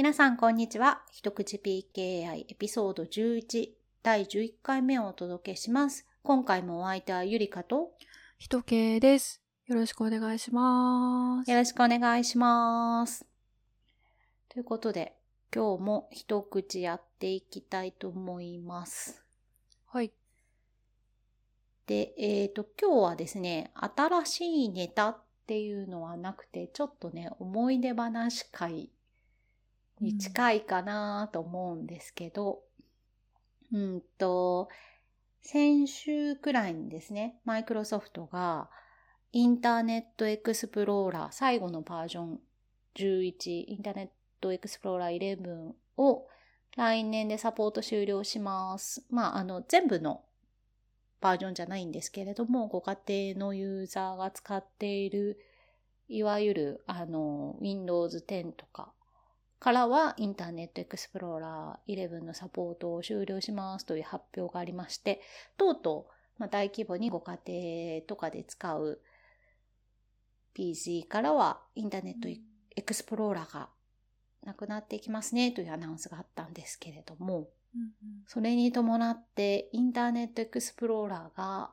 皆さん、こんにちは。一口 PKI エピソード11第11回目をお届けします。今回もお相手はゆりかと人系です。よろしくお願いします。よろしくお願いします。ということで、今日も一口やっていきたいと思います。はい。で、えっ、と、今日はですね、新しいネタっていうのはなくて、ちょっとね、思い出話会に近いかなと思うんですけど、うん、と、先週くらいにですね、マイクロソフトがインターネットエクスプローラー最後のバージョン11、インターネットエクスプローラー11を来年でサポート終了します。まあ、あの、全部のバージョンじゃないんですけれども、ご家庭のユーザーが使っている、いわゆる、あの、Windows 10とかからは、インターネットエクスプローラー11のサポートを終了しますという発表がありまして、とうとう、まあ、大規模にご家庭とかで使う PC からは、インターネットエクスプローラーがなくなっていきますねというアナウンスがあったんですけれども、うんそれに伴ってインターネットエクスプローラーが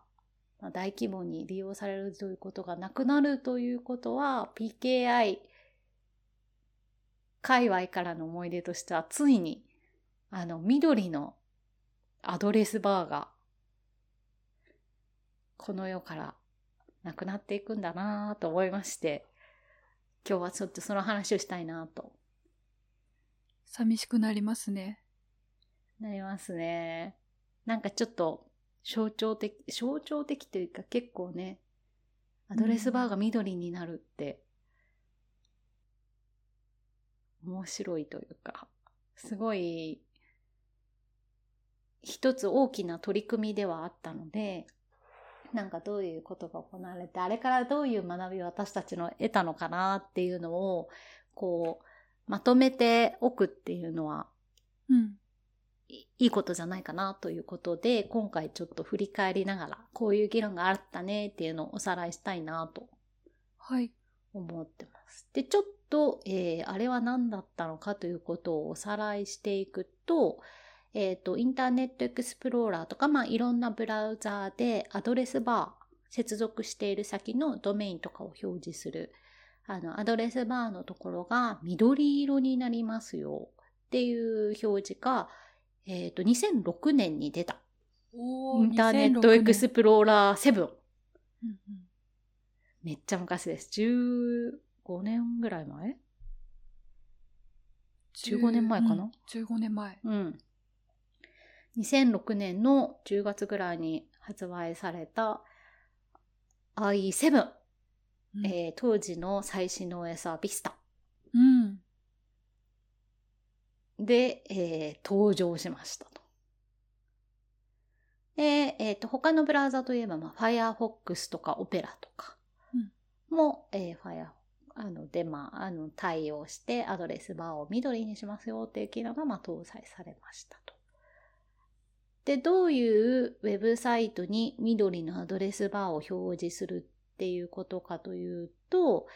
まあ大規模に利用されるということがなくなるということは PKI 界隈からの思い出としてはついにあの緑のアドレスバーがこの世からなくなっていくんだなぁと思いまして今日はちょっとその話をしたいなと寂しくなりますね。なりますね。なんかちょっと象徴的、象徴的というか結構ね、アドレスバーが緑になるって、面白いというか、すごい、一つ大きな取り組みではあったので、なんかどういうことが行われて、あれからどういう学びを私たちの得たのかなっていうのを、こう、まとめておくっていうのはうん。いいいことじゃないかなということで、今回ちょっと振り返りながら、こういう議論があったねっていうのをおさらいしたいなとはい。思ってます。で、ちょっと、えーあれは何だったのかということをおさらいしていくと、えっ、と、インターネットエクスプローラーとか、まあ、いろんなブラウザーでアドレスバー、接続している先のドメインとかを表示する、あの、アドレスバーのところが緑色になりますよっていう表示が、えっ、と、2006年に出た。おインターネットエクスプローラー7。うんうんめっちゃ昔です。15年ぐらい前？15年前かな？うん ?15 年前。うん。2006年の10月ぐらいに発売された i7、うんえー当時の最新の OS は Vista うん。で、えー登場しましたと。で、えっ、と、他のブラウザといえば、まあ、Firefox とか Opera とかも、えーあの、で、まあ、あの、対応してアドレスバーを緑にしますよっていう機能が、ま、搭載されましたと。で、どういうウェブサイトに緑のアドレスバーを表示するっていうことかというと、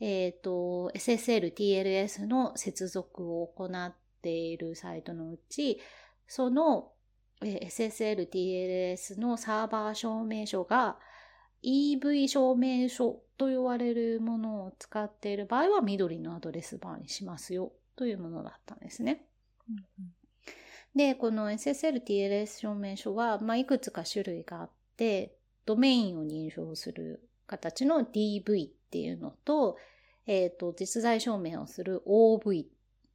えっ、と、SSL、TLS の接続を行っているサイトのうち、その、え SSL、TLS のサーバー証明書が EV 証明書と言われるものを使っている場合は緑のアドレスバーにしますよというものだったんですね。で、この SSL、TLS 証明書は、まあ、いくつか種類があって、ドメインを認証する形の DV っていうのと、えっ、と、実在証明をする OV っ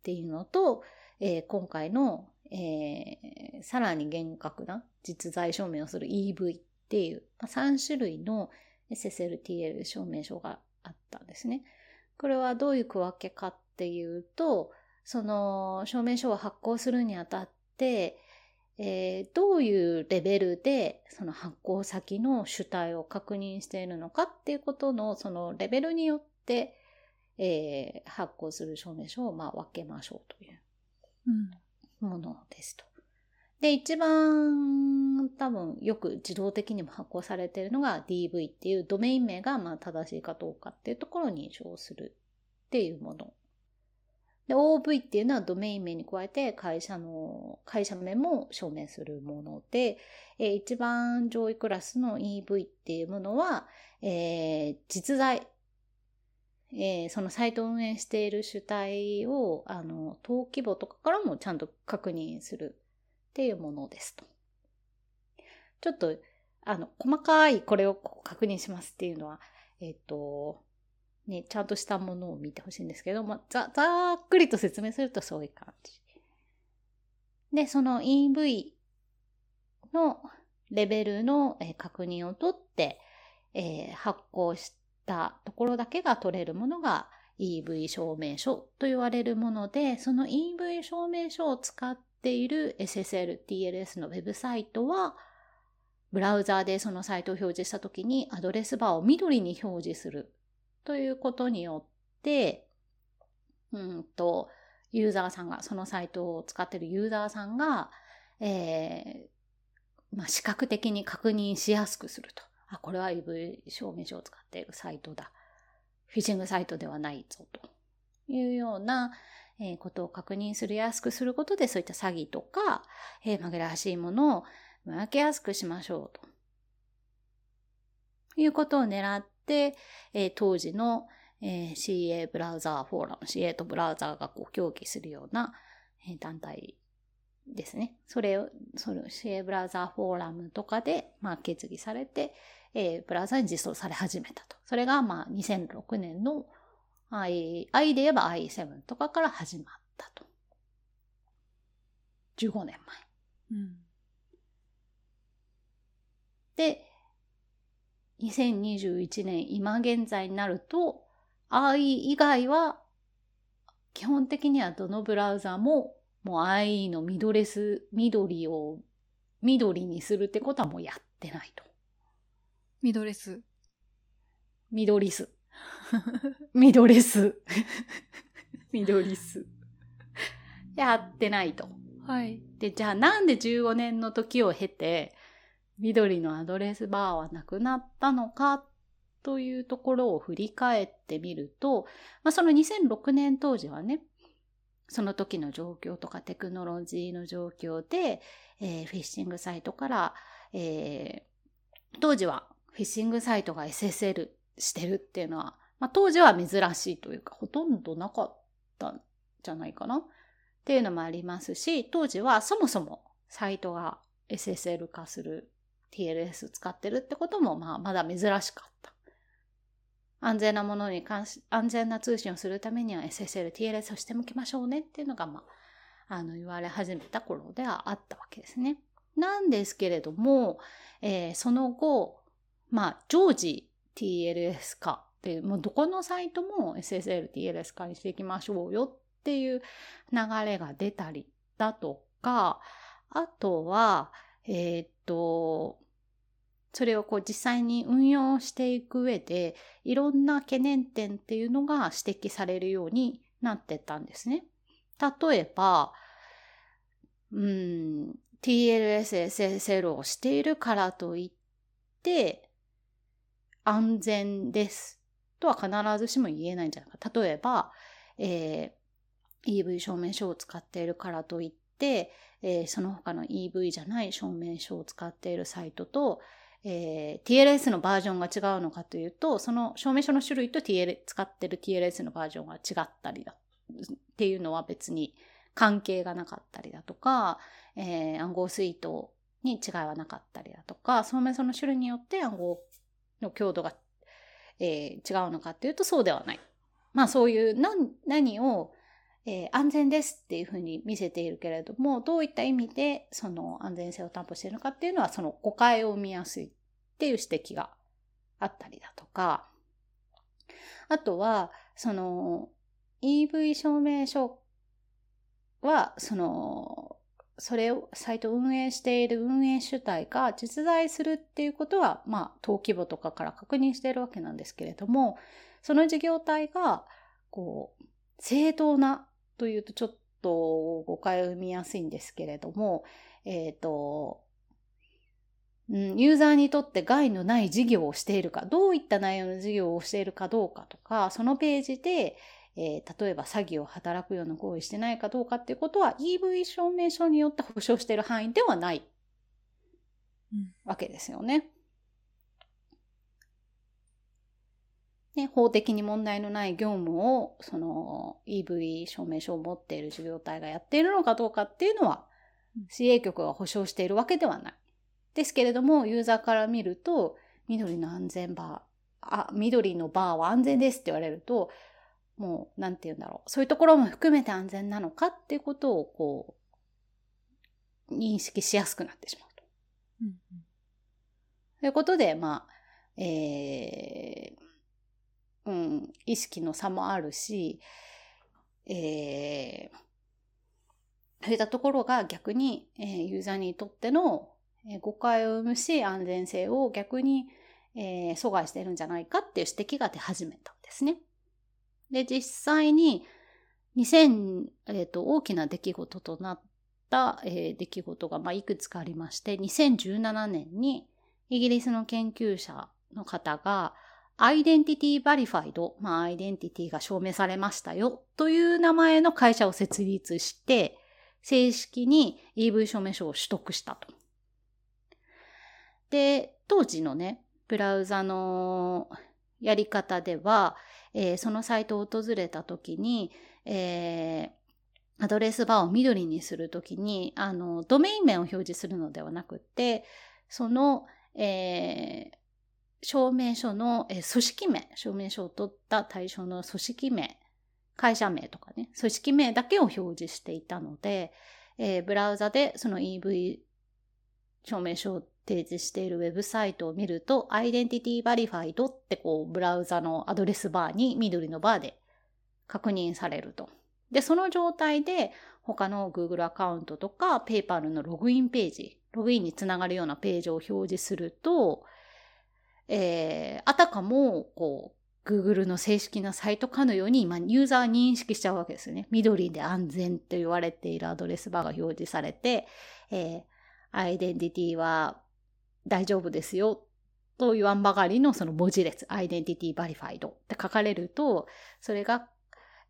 ていうのと、えー今回の、えーさらに厳格な実在証明をする EV っていう、まあ、3種類の SSLTL 証明書があったんですね。これはどういう区分けかっていうと、その証明書を発行するにあたって、えーどういうレベルでその発行先の主体を確認しているのかっていうことのそのレベルによって、えー発行する証明書をまあ分けましょうといううん。ものですと。で、一番多分よく自動的にも発行されているのが DV っていうドメイン名がま正しいかどうかっていうところを認証するっていうもの。で、OV っていうのはドメイン名に加えて会社の、会社名も証明するもので、えー、一番上位クラスの EV っていうものは、えー、実在、えー、そのサイトを運営している主体を、あの、登記簿とかからもちゃんと確認するっていうものですと。ちょっと、あの、細かいこれを確認しますっていうのは、えっ、と、ね、ちゃんとしたものを見てほしいんですけど、まあ、ざ、ざっくりと説明するとそういう感じ。で、その EV のレベルの、え確認を取って、えー、発行したところだけが取れるものが EV 証明書と言われるもので、その EV 証明書を使っている SSL、TLS のウェブサイトは、ブラウザーでそのサイトを表示したときにアドレスバーを緑に表示するということによって、うんと、ユーザーさんが、そのサイトを使っているユーザーさんが、えー、まあ、視覚的に確認しやすくすると。あ、これは EV 証明書を使っているサイトだ。フィッシングサイトではないぞというような、えー、ことを確認するやすくすることで、そういった詐欺とか、えー、紛らわしいものを見分けやすくしましょうと。いうことを狙って、えー、当時の、えー、CA ブラウザーフォーラム、CA とブラウザーがこう協議するような、えー、団体ですね。それを、その CA ブラウザーフォーラムとかで、まあ、決議されて、えー、ブラウザーに実装され始めたと。それが、まあ、2006年の I、I で言えば i7 とかから始まったと。15年前。うん、で、2021年今現在になると IE 以外は基本的にはどのブラウザももう IE のミドレス、緑を緑にするってことはもうやってないと。ミドレス。ミドリス。ミドリス。やってないと。はい。で、じゃあなんで15年の時を経て、緑のアドレスバーはなくなったのかというところを振り返ってみると、まあ、その2006年当時はね、その時の状況とかテクノロジーの状況で、えー、フィッシングサイトから、えー、当時はフィッシングサイトが SSL してるっていうのは、まあ、当時は珍しいというか、ほとんどなかったんじゃないかなっていうのもありますし、当時はそもそもサイトが SSL 化する TLS 使ってるってことも、まあ、まだ珍しかった。安全なものに関し、安全な通信をするためには SSL、TLS をしておきましょうねっていうのが、まあ、あの、言われ始めた頃ではあったわけですね。なんですけれども、えー、その後、まあ、常時 TLS 化、もうどこのサイトも SSL、TLS 化にしていきましょうよっていう流れが出たりだとか、あとは、えー、っと、それをこう実際に運用していく上で、いろんな懸念点っていうのが指摘されるようになってったんですね。例えば、うん、TLS、SSL をしているからといって、安全ですとは必ずしも言えないんじゃないか。例えば、えー、EV 証明書を使っているからといって、えー、その他の EV じゃない証明書を使っているサイトと、えー、TLS のバージョンが違うのかというと、その証明書の種類と TL 使ってる TLS のバージョンが違ったりだっていうのは別に関係がなかったりだとか、えー、暗号スイートに違いはなかったりだとか、証明書の種類によって暗号の強度が、えー、違うのかっていうとそうではない。まあそういう何何を、えー、安全ですっていうふうに見せているけれども、どういった意味でその安全性を担保しているのかっていうのは、その誤解を生みやすいっていう指摘があったりだとか、あとは、その EV 証明書は、その、それを、サイトを運営している運営主体が実在するっていうことは、まあ、登記簿とかから確認しているわけなんですけれども、その事業体が、こう、正当なというとちょっと誤解を生みやすいんですけれども、えっ、ー、と、うん、ユーザーにとって害のない事業をしているか、どういった内容の事業をしているかどうかとか、そのページで、えー、例えば詐欺を働くような行為してないかどうかっていうことは EV 証明書によって保証している範囲ではないわけですよね。ね、法的に問題のない業務を、その EV 証明書を持っている事業体がやっているのかどうかっていうのは、市営局が保証しているわけではない。ですけれども、ユーザーから見ると、緑の安全バー、あ、緑のバーは安全ですって言われると、もう、なんて言うんだろう。そういうところも含めて安全なのかっていうことを、こう、認識しやすくなってしまうと。うんうん、ということで、まあ、えー、うん、意識の差もあるし、えー、そういったところが逆に、えー、ユーザーにとっての、えー、誤解を生むし、安全性を逆に、えー、阻害しているんじゃないかっていう指摘が出始めたんですね。で、実際に2000、えっ、ー、と、大きな出来事となった、えー、出来事が、まあ、いくつかありまして、2017年にイギリスの研究者の方が、アイデンティティバリファイド、まあ、アイデンティティが証明されましたよという名前の会社を設立して、正式に EV 証明書を取得したと。で、当時のね、ブラウザのやり方では、えー、そのサイトを訪れた時に、えー、アドレスバーを緑にするときに、あの、ドメイン名を表示するのではなくて、その、えー、証明書の、えー、組織名、証明書を取った対象の組織名、会社名とかね、組織名だけを表示していたので、えー、ブラウザでその EV 証明書を提示しているウェブサイトを見ると、 Identity Verified ってこう、ブラウザのアドレスバーに緑のバーで確認されると。で、その状態で他の Google アカウントとか PayPal のログインページ、ログインにつながるようなページを表示すると、えー、あたかも、こう、Google の正式なサイトかのように今ユーザー認識しちゃうわけですよね。緑で安全と言われているアドレスバーが表示されて、えー、アイデンティティは大丈夫ですよと言わんばかりのその文字列、アイデンティティバリファイドって書かれると、それが、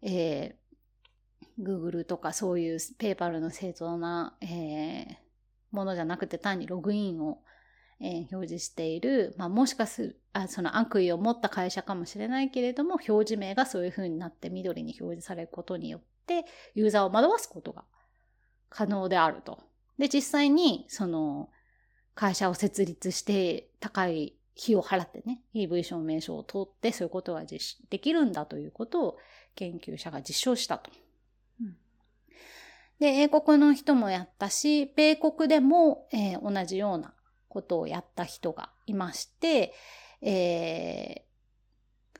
えー、Google とかそういうペーパルの正当な、えー、ものじゃなくて単にログインを、えー、表示している、まあ、もしかするあ、その悪意を持った会社かもしれないけれども、表示名がそういう風になって緑に表示されることによって、ユーザーを惑わすことが可能であると。で、実際に、その、会社を設立して高い費を払ってね、EV 証明書を取ってそういうことが実できるんだということを研究者が実証したと。うん、で、英国の人もやったし、米国でも、えー、同じようなことをやった人がいまして、え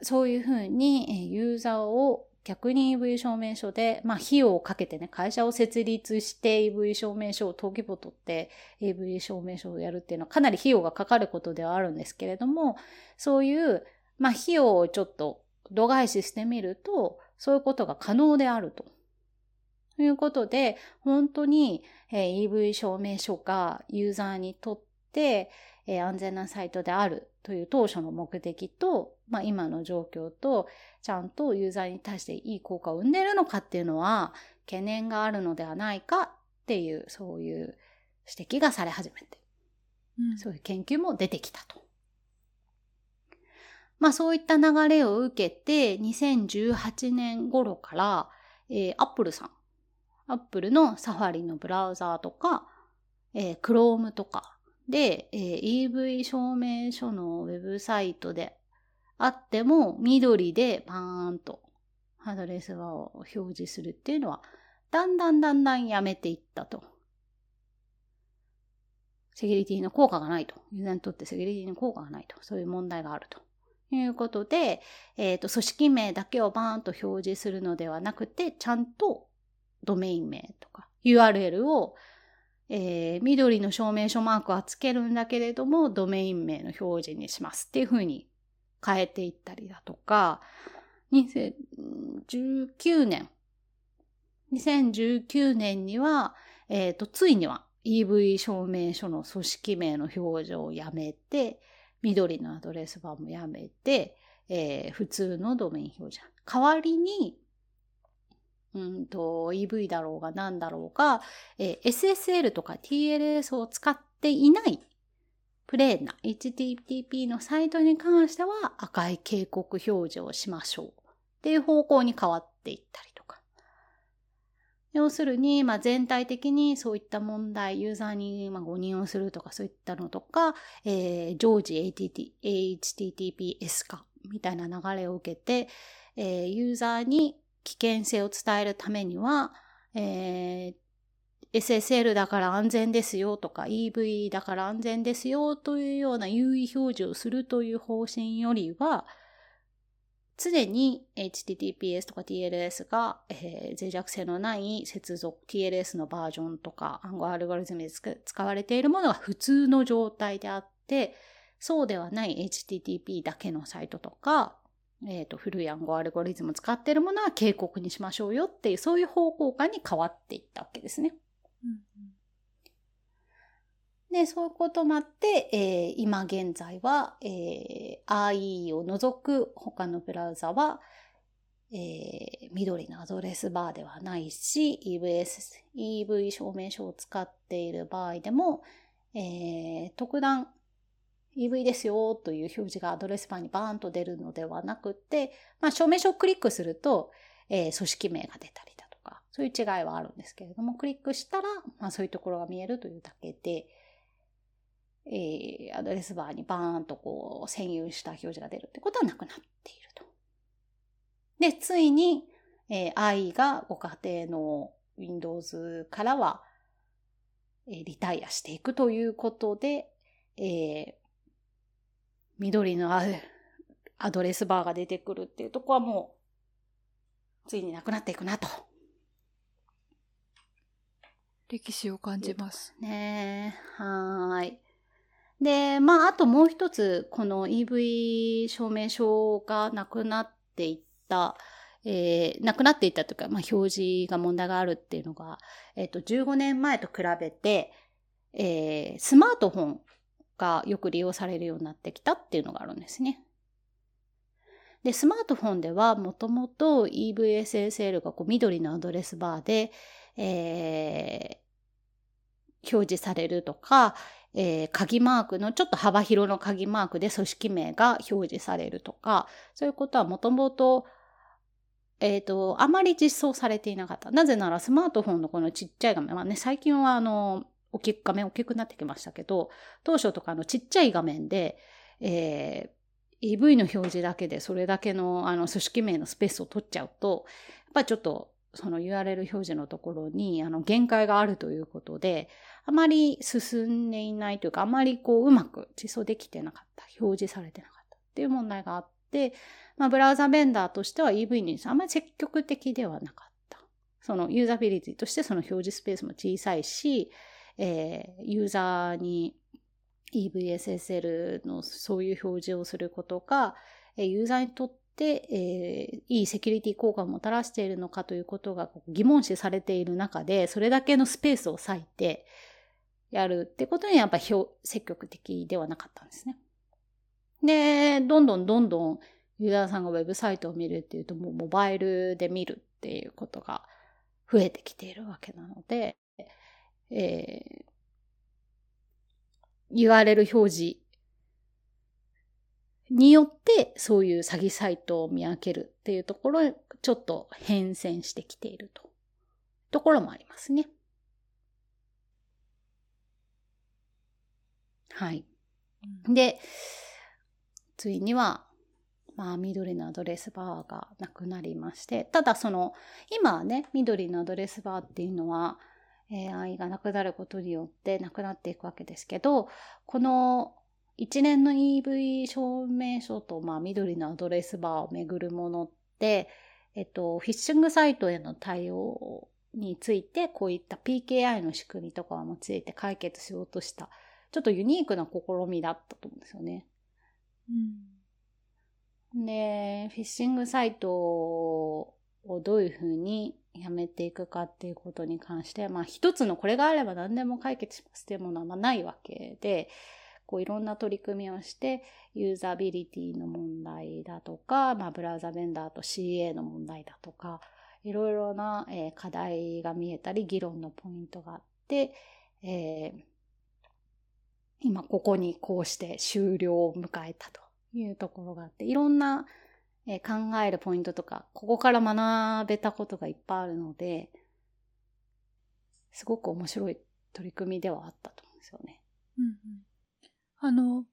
ー、そういうふうにユーザーを逆に EV 証明書で、まあ、費用をかけてね、会社を設立して EV 証明書を登記簿取って EV 証明書をやるっていうのはかなり費用がかかることではあるんですけれども、そういう、まあ、費用をちょっと度外視してみると、そういうことが可能であると。ということで、本当に、EV 証明書がユーザーにとって、安全なサイトであるという当初の目的と、まあ、今の状況と、ちゃんとユーザーに対していい効果を生んでいるのかっていうのは、懸念があるのではないかっていう、そういう指摘がされ始めて、うん、そういう研究も出てきたと。まあそういった流れを受けて、2018年頃から、えー、Apple さん、Apple のサファリのブラウザーとか、えー、Chrome とかで、えー、EV 証明書のウェブサイトであっても緑でパーンとアドレスバーを表示するっていうのはだんだんだんだんやめていったと。セキュリティの効果がないと。ユーザーにとってセキュリティの効果がないと。そういう問題があると。いうことで、えっ、ー、と、組織名だけをバーンと表示するのではなくて、ちゃんとドメイン名とか URL を、えー、緑の証明書マークはつけるんだけれども、ドメイン名の表示にしますっていうふうに変えていったりだとか、2019年、2019年には、えっ、ー、と、ついには EV 証明書の組織名の表示をやめて、緑のアドレスバーもやめて、えー、普通のドメイン表示。代わりに、うんと EV だろうが何だろうが、えー、SSL とか TLS を使っていないプレーンな HTTP のサイトに関しては赤い警告表示をしましょうっていう方向に変わっていったりとか。要するに、まあ、全体的にそういった問題、ユーザーにま誤認をするとかそういったのとか、えー、常時 HTTPS 化みたいな流れを受けて、えー、ユーザーに危険性を伝えるためには、えー、SSL だから安全ですよとか EV だから安全ですよというような優位表示をするという方針よりは、常に HTTPS とか TLS が、えー、脆弱性のない接続 TLS のバージョンとか暗号アルゴリズムで使われているものが普通の状態であって、そうではない HTTP だけのサイトとか、えっ、ー、と、古い暗号アルゴリズムを使っているものは警告にしましょうよっていう、そういう方向感に変わっていったわけですね。で、そういうこともあって、えー、今現在は、えー、IE を除く他のブラウザは、えー、緑のアドレスバーではないし、EVS、EV 証明書を使っている場合でも、えー、特段 EV ですよという表示がアドレスバーにバーンと出るのではなくて、まあ、証明書をクリックすると、えー、組織名が出たり、そういう違いはあるんですけれども、クリックしたら、まあ、そういうところが見えるというだけで、えー、アドレスバーにバーンとこう占有した表示が出るってことはなくなっていると。で、ついに、えー、i がご家庭の Windows からは、えー、リタイアしていくということで、えー、緑のあアドレスバーが出てくるっていうとこはもう、ついになくなっていくなと。歴史を感じます。ねはい。で、まあ、あともう一つ、この EV 証明書がなくなっていった、えー、なくなっていったというか、まあ、表示が問題があるっていうのが、えっ、ー、と、15年前と比べて、えー、スマートフォンがよく利用されるようになってきたっていうのがあるんですね。で、スマートフォンではもともと EVSSL がこう緑のアドレスバーで、えー、表示されるとか、えー、鍵マークのちょっと幅広の鍵マークで組織名が表示されるとか、そういうことはもともと、えっ、ー、と、あまり実装されていなかった。なぜならスマートフォンのこのちっちゃい画面、まあね、最近はあの、大きく、画面大きくなってきましたけど、当初とかのちっちゃい画面で、えー、EV の表示だけでそれだけのあの組織名のスペースを取っちゃうと、やっぱりちょっとその URL 表示のところにあの限界があるということで、あまり進んでいないというか、あまりこううまく実装できてなかった、表示されてなかったっていう問題があって、まあ、ブラウザベンダーとしては EV にあまり積極的ではなかった。そのユーザビリティとしてその表示スペースも小さいし、えー、ユーザーに EVSSL のそういう表示をすることが、ユーザーにとって、でえー、いいセキュリティ効果をもたらしているのかということが疑問視されている中で、それだけのスペースを割いてやるってことにやっぱり積極的ではなかったんですね。で、どんどんどんどんユーザーさんがウェブサイトを見るっていうともうモバイルで見るっていうことが増えてきているわけなので、えー、URL 表示によってそういう詐欺サイトを見分けるっていうところへちょっと変遷してきているとところもありますね。はい。で、ついには、まあ、緑のアドレスバーがなくなりまして、ただその、今はね、緑のアドレスバーっていうのは、AI がなくなることによってなくなっていくわけですけど、この一連の EV 証明書と、まあ、緑のアドレスバーをめぐるものって、えっと、フィッシングサイトへの対応について、こういった PKI の仕組みとかを用いて解決しようとした、ちょっとユニークな試みだったと思うんですよね。うん、で、フィッシングサイトをどういうふうにやめていくかっていうことに関して、まあ一つのこれがあれば何でも解決しますっていうものはまあないわけで、こういろんな取り組みをして、ユーザビリティの問題だとか、まあブラウザベンダーと CA の問題だとか、いろいろな、えー、課題が見えたり、議論のポイントがあって、えー、今ここにこうして終了を迎えたというところがあって、いろんな、えー、考えるポイントとか、ここから学べたことがいっぱいあるので、すごく面白い取り組みではあったと思うんですよね。うんうん、あの、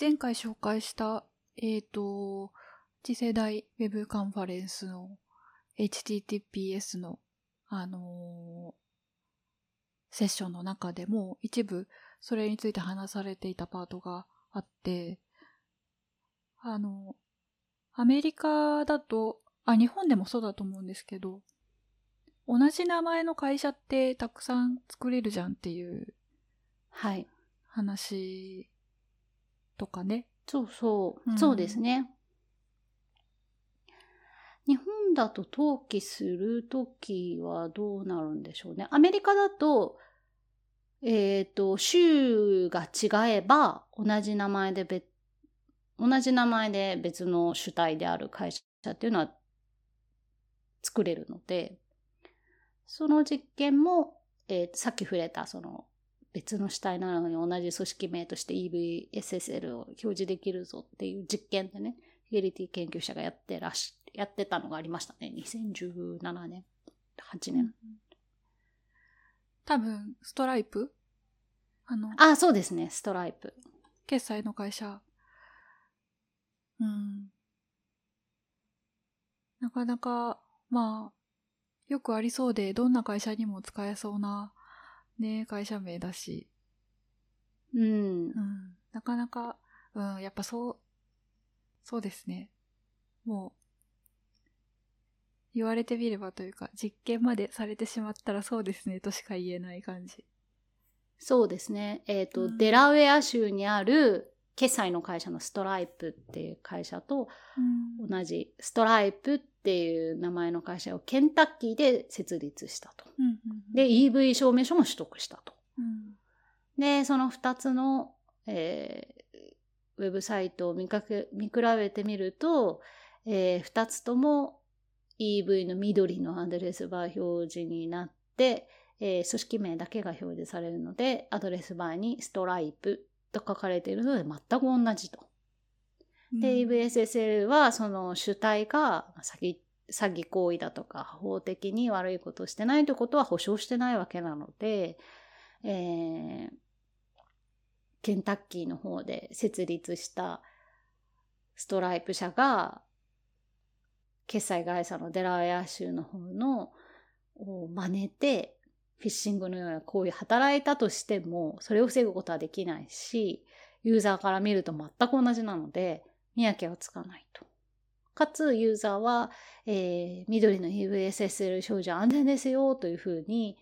前回紹介した、えっ、ー、と、次世代ウェブカンファレンスの HTTPS の、あのー、セッションの中でも一部それについて話されていたパートがあって、あの、アメリカだと、あ、日本でもそうだと思うんですけど、同じ名前の会社ってたくさん作れるじゃんっていうはい。話とかね。そうそう。うん、そうですね。日本だと登記するときはどうなるんでしょうね。アメリカだと、えっ、ー、と、州が違えば同じ名前で別、同じ名前で別の主体である会社っていうのは作れるので、その実験も、えー、さっき触れたその別の主体なのに同じ組織名として EVSSL を表示できるぞっていう実験でね、フィリティ研究者がやってらし、やってたのがありましたね。2017年、8年。多分、ストライプ？あの、あ、そうですね、ストライプ。決済の会社。うん。なかなか、まあ、よくありそうで、どんな会社にも使えそうな、ね、会社名だし。うん。うん。なかなか、うん、やっぱそう、そうですね。もう、言われてみればというか、実験までされてしまったらそうですねとしか言えない感じ。そうですね。えっ、ー、と、うん、デラウェア州にある決済の会社のストライプっていう会社と同じストライプっていう名前の会社をケンタッキーで設立したと。うんうんうん、で、EV 証明書も取得したと。うん、で、その2つの、えー、ウェブサイトを見かけ見比べてみると、えー、2つとも EV の緑のアドレスバー表示になって、えー、組織名だけが表示されるので、アドレスバーにストライプと書かれているので全く同じと。で、EVSSL はその主体が詐欺詐欺行為だとか法的に悪いことをしてないということは保証してないわけなので、えー、ケンタッキーの方で設立したストライプ社が決済会社のデラウェア州の方のを真似てフィッシングのような行為働いたとしても、それを防ぐことはできないし、ユーザーから見ると全く同じなので、見分けはつかないと。かつ、ユーザーは、えー、緑の EVSSL 少女安全ですよというふうに、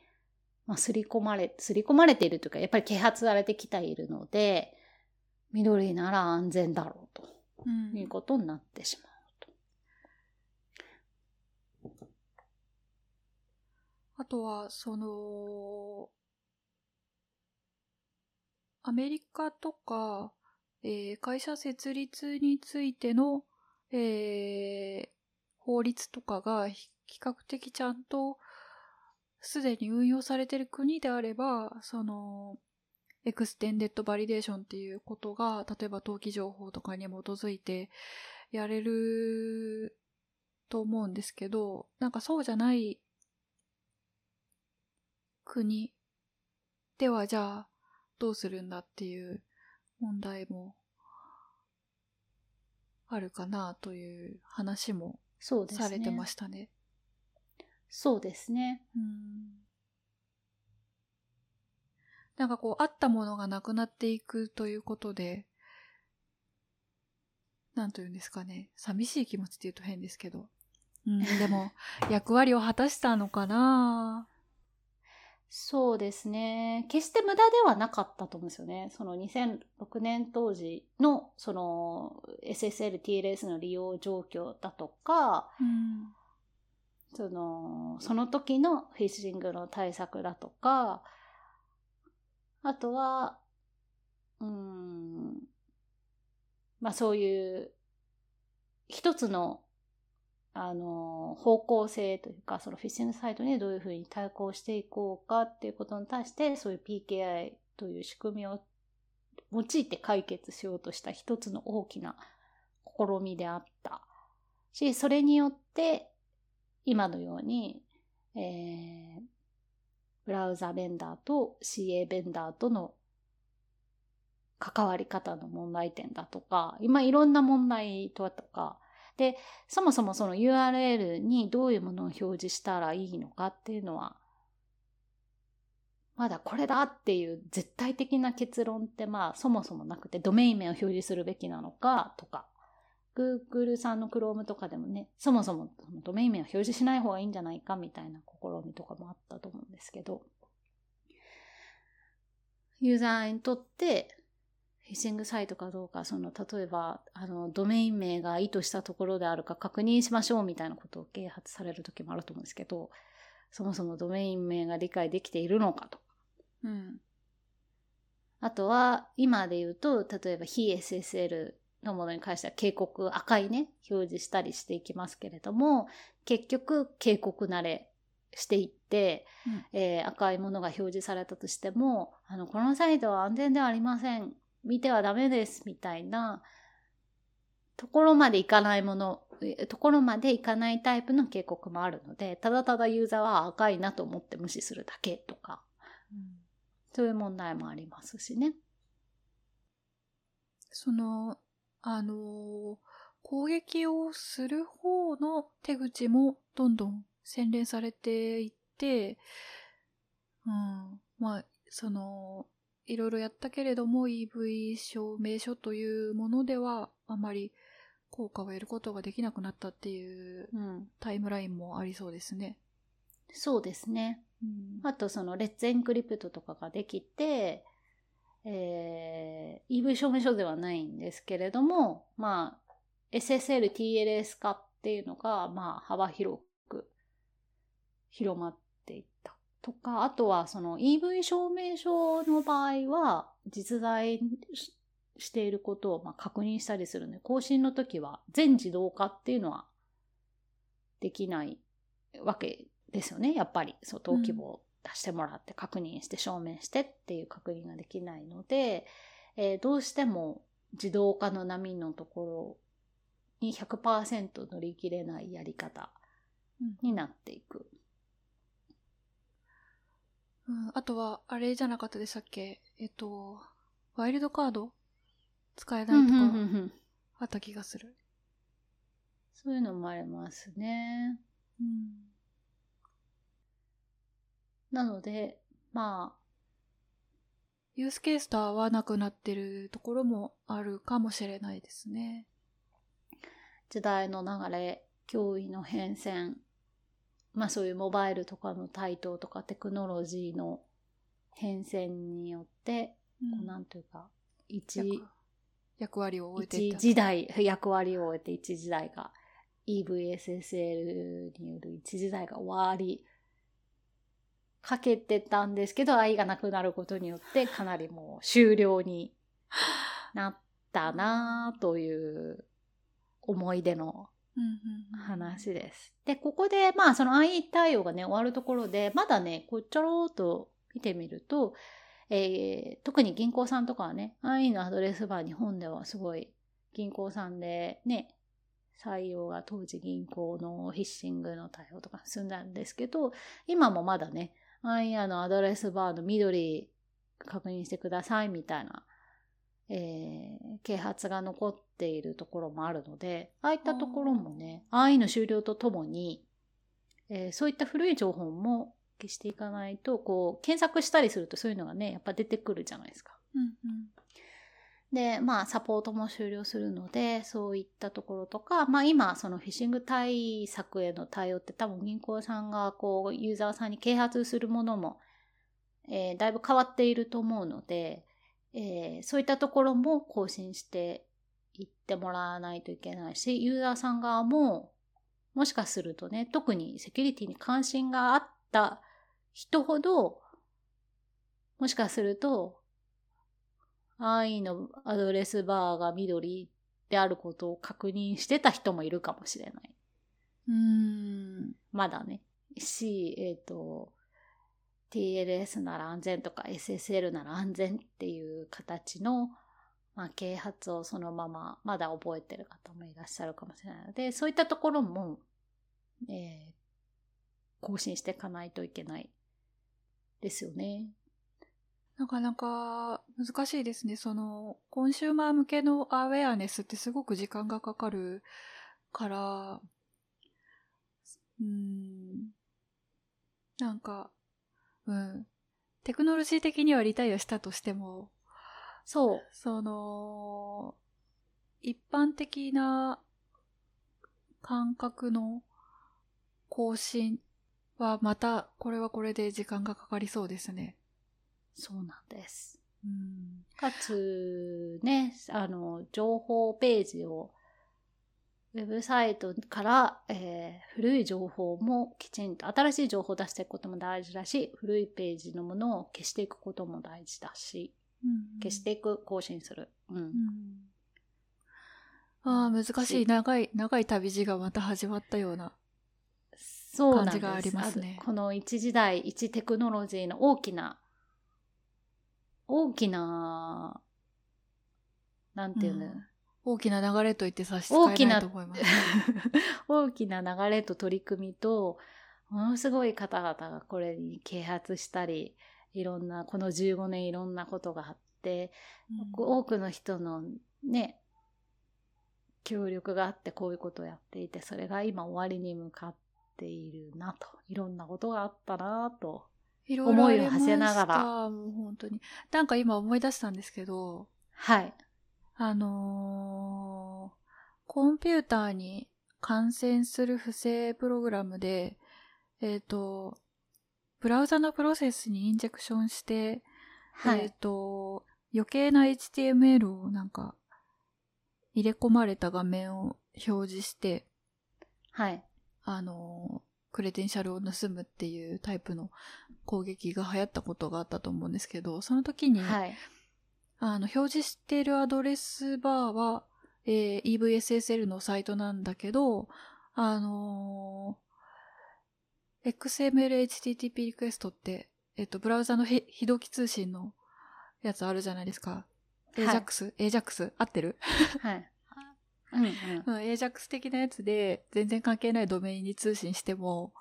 まあ、すり込まれ、すり込まれているというか、やっぱり啓発されてきているので、緑なら安全だろうということになってしまう。あとは、その、アメリカとか、えー、会社設立についての、えー、法律とかが比較的ちゃんとすでに運用されている国であれば、その、 Extended Validation っていうことが、例えば登記情報とかに基づいてやれると思うんですけど、なんかそうじゃない国ではじゃあどうするんだっていう問題もあるかなという話もされてましたね。そうですね。うん、なんかこう、あったものがなくなっていくということで、なんというんですかね。寂しい気持ちって言うと変ですけど。うん、でも、役割を果たしたのかなそうですね。決して無駄ではなかったと思うんですよね。その2006年当時のその SSL、TLS の利用状況だとか、うん、その、その時のフィッシングの対策だとか、あとは、うん、まあそういう一つのあの、方向性というか、そのフィッシングサイトにどういうふうに対抗していこうかっていうことに対して、そういう PKI という仕組みを用いて解決しようとした一つの大きな試みであったし、それによって、今のように、えー、ブラウザベンダーと CA ベンダーとの関わり方の問題点だとか、今いろんな問題とか、で、そもそもその URL にどういうものを表示したらいいのかっていうのは、まだこれだっていう絶対的な結論ってまあそもそもなくて、ドメイン名を表示するべきなのかとか、Google さんの Chrome とかでもね、そもそもドメイン名を表示しない方がいいんじゃないかみたいな試みとかもあったと思うんですけど、ユーザーにとってフィッシングサイトかどうか、その、例えば、あの、ドメイン名が意図したところであるか確認しましょうみたいなことを啓発される時もあると思うんですけど、そもそもドメイン名が理解できているのかと。うん。あとは、今で言うと、例えば非 SSL のものに関しては警告、赤いね、表示したりしていきますけれども、結局、警告慣れしていって、うん、えー、赤いものが表示されたとしても、あの、このサイトは安全ではありません。見てはダメですみたいなところまでいかないもの、ところまでいかないタイプの警告もあるので、ただただユーザーは赤いなと思って無視するだけとか、うん、そういう問題もありますしね。その、あの、攻撃をする方の手口もどんどん洗練されていって、うん、まあ、その、いろいろやったけれども EV 証明書というものではあまり効果を得ることができなくなったっていうタイムラインもありそうですね。うん、そうですね。うん、あとそのレッツエンクリプトとかができて、えー、EV 証明書ではないんですけれども、まあ、SSL、TLS 化っていうのが、まあ、幅広く広まって。とか、あとはその EV 証明書の場合は実在していることをま確認したりするので、更新の時は全自動化っていうのはできないわけですよね。やっぱり、そう、登記簿を出してもらって確認して証明してっていう確認ができないので、えー、どうしても自動化の波のところに100%乗り切れないやり方になっていく。うん、あとは、あれじゃなかったでしたっけ？えっと、ワイルドカード？使えないとか、あった気がする。そういうのもありますね。うん、なので、まあ、ユースケースと合わなくなってるところもあるかもしれないですね。時代の流れ、脅威の変遷、まあそういうモバイルとかの台頭とかテクノロジーの変遷によって、うん、こうなんというか、一、役割を終えて一時代、役割を終えて一時代が、EVSSL による一時代が終わりかけてたんですけど、愛がなくなることによって、かなりもう終了になったなという思い出の話です。で、ここで、まあ、その IE 対応がね、終わるところで、まだね、こうちょろっと見てみると、えー、特に銀行さんとかはね、IE のアドレスバー日本ではすごい銀行さんでね、採用が当時銀行のフィッシングの対応とか進んだんですけど、今もまだね、IE のアドレスバーの緑確認してくださいみたいなえー、啓発が残っているところもあるので、ああいったところもね、愛の終了とともに、えー、そういった古い情報も消していかないと、こう、検索したりするとそういうのがね、やっぱ出てくるじゃないですか。うんうん、で、まあ、サポートも終了するので、そういったところとか、まあ今、そのフィッシング対策への対応って多分銀行さんが、こう、ユーザーさんに啓発するものも、えー、だいぶ変わっていると思うので、えー、そういったところも更新していってもらわないといけないし、ユーザーさん側も、もしかするとね、特にセキュリティに関心があった人ほど、もしかすると、i のアドレスバーが緑であることを確認してた人もいるかもしれない。うん。まだね。し、えっ、ー、と、TLS なら安全とか SSL なら安全っていう形の、まあ、啓発をそのまままだ覚えてる方もいらっしゃるかもしれないので、そういったところも、えー、更新していかないといけないですよね。なかなか難しいですね。その、コンシューマー向けのアウェアネスってすごく時間がかかるから、うん、なんか、うん。テクノロジー的にはリタイアしたとしても、そう。その、一般的な感覚の更新はまた、これはこれで時間がかかりそうですね。そうなんです。うん、かつ、ね、あの、情報ページを、ウェブサイトから、えー、古い情報もきちんと、新しい情報を出していくことも大事だし、古いページのものを消していくことも大事だし、うん、消していく、更新する。うん。うん、ああ、難しい。長い、長い旅路がまた始まったような感じがありますね。この一時代、一テクノロジーの大きな大きな、なんていうの、うん、大きな流れと言って差し支えないと思います。大きな 流れと取り組みと、ものすごい方々がこれに啓発したり、いろんな、この15年いろんなことがあって、うん、多くの人のね、協力があってこういうことをやっていて、それが今終わりに向かっているなと、いろんなことがあったなと思いを馳せながら。もう本当に。なんか今思い出したんですけど、はい。あのー、コンピューターに感染する不正プログラムで、えっ、ー、と、ブラウザのプロセスにインジェクションして、はい、えっ、ー、と、余計な HTML をなんか入れ込まれた画面を表示して、はい。あのクレデンシャルを盗むっていうタイプの攻撃が流行ったことがあったと思うんですけど、その時に、はい、あの、表示しているアドレスバーは、えー、EVSSL のサイトなんだけど、あのー、XML HTTP リクエストって、えっと、ブラウザの非同期通信のやつあるじゃないですか。AJAX?、はい、AJAX? 合ってる？はい。う んうん、AJAX 的なやつで全然関係ないドメインに通信しても、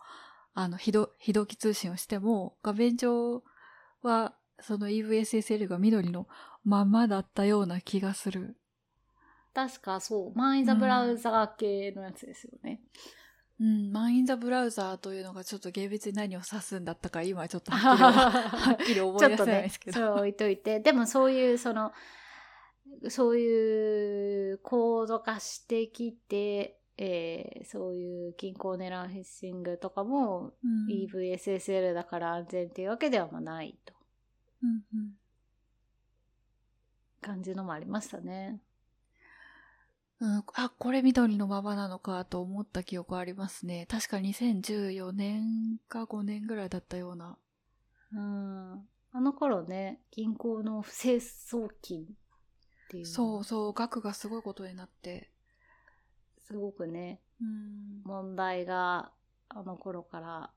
あの、非同期通信をしても、画面上はその EVSSL が緑のままだったような気がする。確かそう、マンインザブラウザー系のやつですよね。うん、マンインザブラウザーというのがちょっと厳密に何を指すんだったか今ちょっとはっきり覚え 出せないですけど。ね、そう置いといて。でもそういうその、そういう高度化してきて、えー、そういう銀行を狙うフィッシングとかも、うん、EVSSL だから安全っていうわけではないと、うんうん、感じのもありましたね。うん、あ、これ緑のままなのかと思った記憶ありますね。確か2014年か5年ぐらいだったような。うん。あの頃ね、銀行の不正送金ていうそうそう額がすごいことになってすごくね、うん、問題があの頃から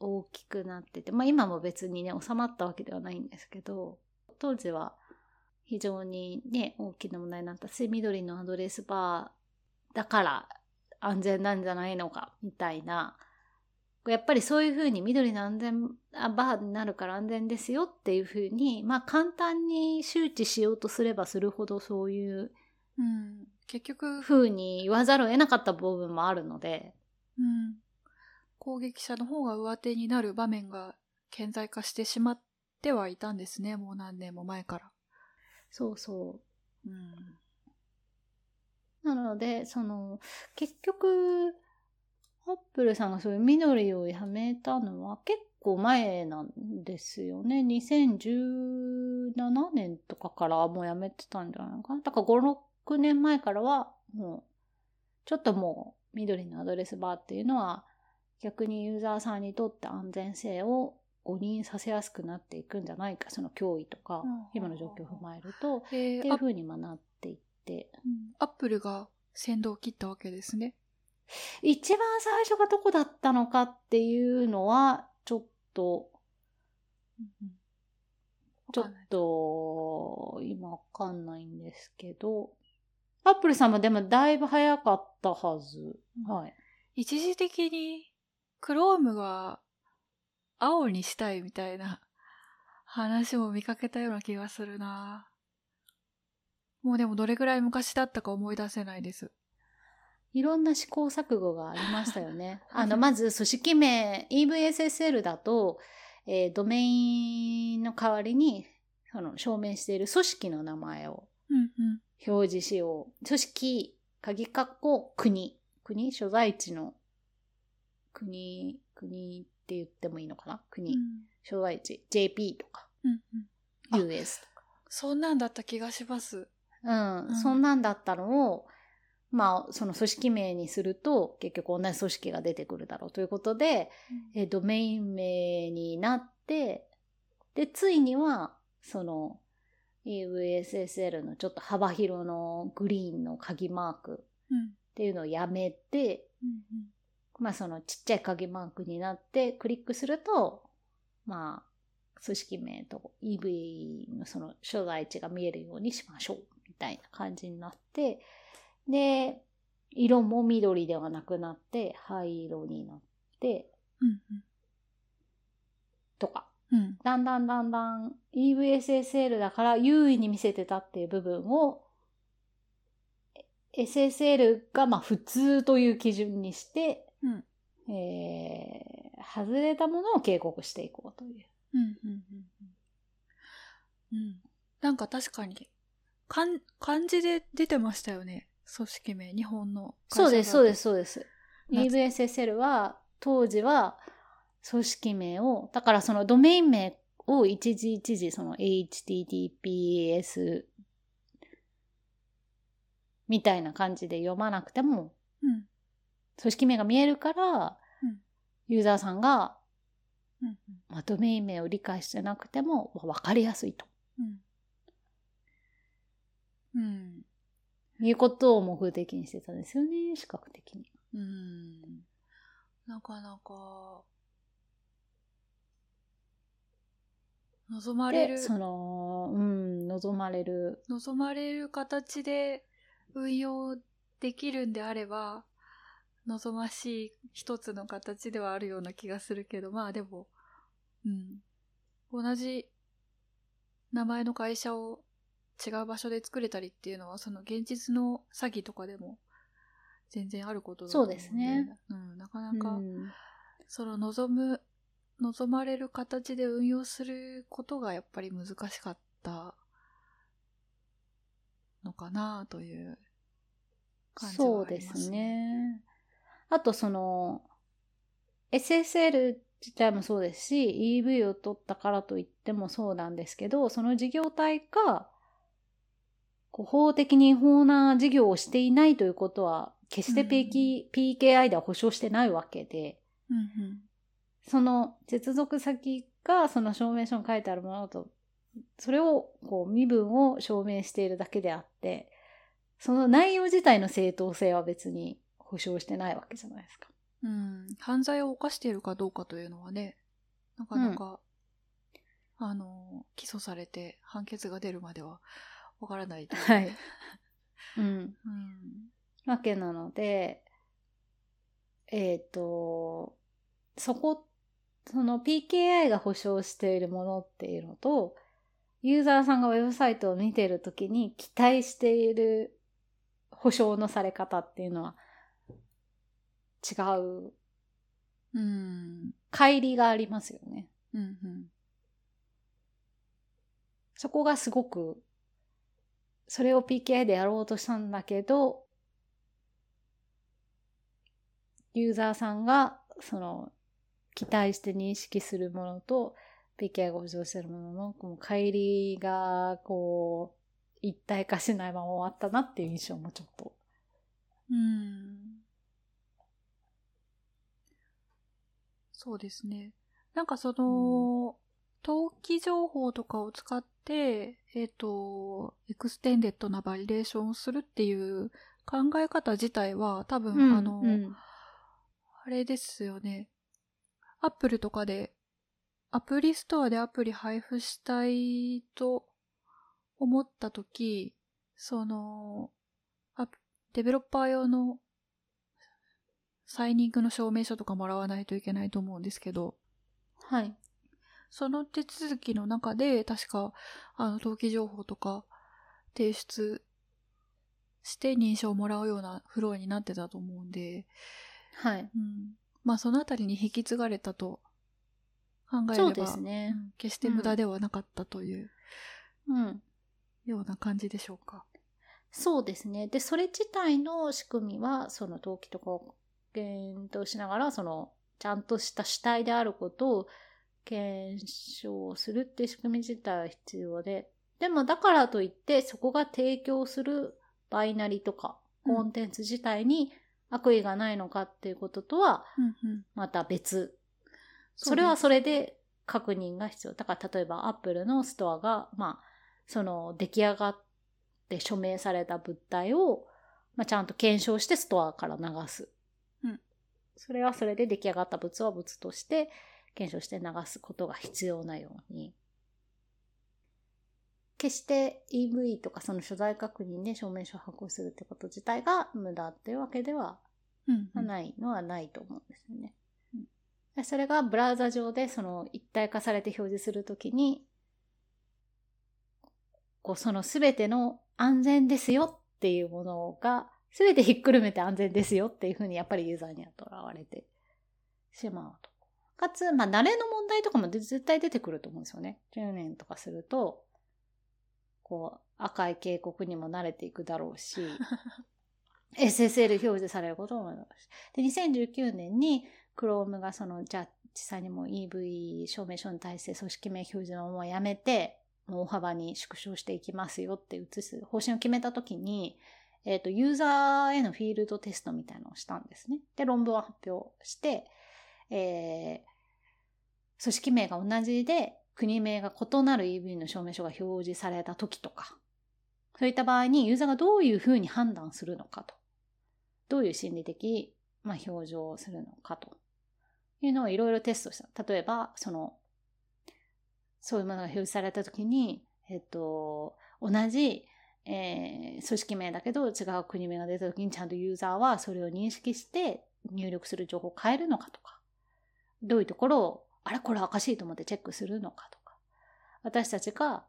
大きくなっててまあ今も別にね収まったわけではないんですけど当時は非常にね大きな問題になったし緑のアドレスバーだから安全なんじゃないのかみたいな。やっぱりそういうふうに緑の安全バーになるから安全ですよっていうふうに、まあ簡単に周知しようとすればするほどそういう、うん、結局、ふうに言わざるを得なかった部分もあるので、うん、攻撃者の方が上手になる場面が顕在化してしまってはいたんですね、もう何年も前から。そうそう。うん、なので、その、結局、アップルさんがそういう緑をやめたのは結構前なんですよね。2017年とかからもうやめてたんじゃないかな。だから5、6年前からはもう、ちょっともう緑のアドレスバーっていうのは逆にユーザーさんにとって安全性を誤認させやすくなっていくんじゃないか、その脅威とか、今の状況を踏まえると、っていうふうになっていって。アップルが先導を切ったわけですね。一番最初がどこだったのかっていうのは、ちょっと、ちょっと、今わかんないんですけど、アップルさんもでもだいぶ早かったはず。はい。一時的に、クロームが青にしたいみたいな話も見かけたような気がするなもうでもどれぐらい昔だったか思い出せないです。いろんな試行錯誤がありましたよね。あの、まず組織名、EVSSL だと、えー、ドメインの代わりに、その、証明している組織の名前を表示しよう。うんうん、組織、鍵括弧、国。国？所在地の国、国？って言ってもいいのかな？国、うん、所在地。JP とか、うんうん、US とか。そんなんだった気がします。うん、うん、そんなんだったのを、まあ、その組織名にすると結局同じ組織が出てくるだろうということで、うん、えドメイン名になって、で、ついには、その EVSSL のちょっと幅広のグリーンの鍵マークっていうのをやめて、うんうん、まあそのちっちゃい鍵マークになってクリックすると、まあ、組織名と EV のその所在地が見えるようにしましょうみたいな感じになって、で、色も緑ではなくなって、灰色になって、うんうん、とか、うん、だんだんだんだん EVSSL だから優位に見せてたっていう部分を SSL がまあ普通という基準にして、うん、えー、外れたものを警告していこうという。うんうんうんうん、なんか確かに漢字で出てましたよね。組織名、日本のそうです、そうです、そうです。EVSSL は、当時は、組織名を、だからそのドメイン名を一時一時その HTTPS みたいな感じで読まなくても、うん、組織名が見えるから、うん、ユーザーさんが、うんまあ、ドメイン名を理解してなくても分かりやすいと。うん、うんいうことを目的にしてたんですよね、視覚的に。うん。なかなか、望まれる。その、うん、望まれる。望まれる形で運用できるんであれば、望ましい一つの形ではあるような気がするけど、まあでも、うん。同じ名前の会社を違う場所で作れたりっていうのは、その現実の詐欺とかでも全然あることだと思うんで。そうですね。うん、なかなか、うん、その望む、望まれる形で運用することがやっぱり難しかったのかなという感じはありますね。そうですね。あとその、SSL 自体もそうですし、EV を取ったからといってもそうなんですけど、その事業体が法的に違法な事業をしていないということは、決して PK、うん、PKI では保証してないわけで、うんうん、その接続先がその証明書に書いてあるものと、それをこう身分を証明しているだけであって、その内容自体の正当性は別に保証してないわけじゃないですか。うん。犯罪を犯しているかどうかというのはね、なかなか、うん、あの、起訴されて判決が出るまではわからないはい。うん。うん。わけなので、えっ、ー、と、そこ、その PKI が保証しているものっていうのと、ユーザーさんがウェブサイトを見ているときに期待している保証のされ方っていうのは違う。うん。乖離がありますよね。うんうん。そこがすごくそれを PKI でやろうとしたんだけど、ユーザーさんが、その、期待して認識するものと、PKI が保証してるものの、この乖離が、こう、一体化しないまま終わったなっていう印象もちょっと。うん。そうですね。なんかその、登記情報とかを使って、えっ、ー、と、 extended な validation をするっていう考え方自体は多分、うんあの、うんあれですよね。アップルとかで、 App Store でアプリ配布したいと思ったとき、その、デベロッパー用の signing の証明書とかもらわないといけないと思うんですけど、はい。その手続きの中で、確か、あの、登記情報とか提出して認証をもらうようなフローになってたと思うんで、はい。うん。まあ、そのあたりに引き継がれたと考えれば、そうですねうん決して無駄ではなかったといううん。ような感じでしょうか。そうですね。で、それ自体の仕組みは、その登記とかを検討しながら、その、ちゃんとした主体であることを検証するっていう仕組み自体は必要で、でもだからといって、そこが提供するバイナリとか、コンテンツ自体に悪意がないのかっていうこととは、うんうん。また別。そそれはそれで確認が必要。だから例えば Apple のストアが、まあ、その出来上がって署名された物体を、まあ、ちゃんと検証してストアから流す。うんそれはそれで出来上がった物は物として検証して流すことが必要なように。決して EV とかその所在確認で証明書を発行するってこと自体が無駄っていうわけではうんうんないのはないと思うんですよね。でそれがブラウザ上でその一体化されて表示するときに、こうそのすべての安全ですよっていうものが、すべてひっくるめて安全ですよっていうふうにやっぱりユーザーにはとらわれてしまうと。かつ、まあ慣れの問題とかも絶対出てくると思うんですよね。10年とかすると、こう赤い警告にも慣れていくだろうし、SSL 表示されることもあるし。で、2019年に Chrome がその、じゃあ実際にもう EV 証明書に対して組織名表示のままやめて、もう大幅に縮小していきますよって移す方針を決めたときに、えっ、と、ユーザーへのフィールドテストみたいなのをしたんですね。で、論文を発表して、えー組織名が同じで、国名が異なる EV の証明書が表示された時とか、そういった場合にユーザーがどういうふうに判断するのかと。どういう心理的、まあ、表情をするのかというのをいろいろテストした。例えば、その、そういうものが表示されたときに、えっと、同じ、えー組織名だけど違う国名が出たときにちゃんとユーザーはそれを認識して入力する情報を変えるのかとか、どういうところを、あれこれおかしいと思ってチェックするのかとか、私たちが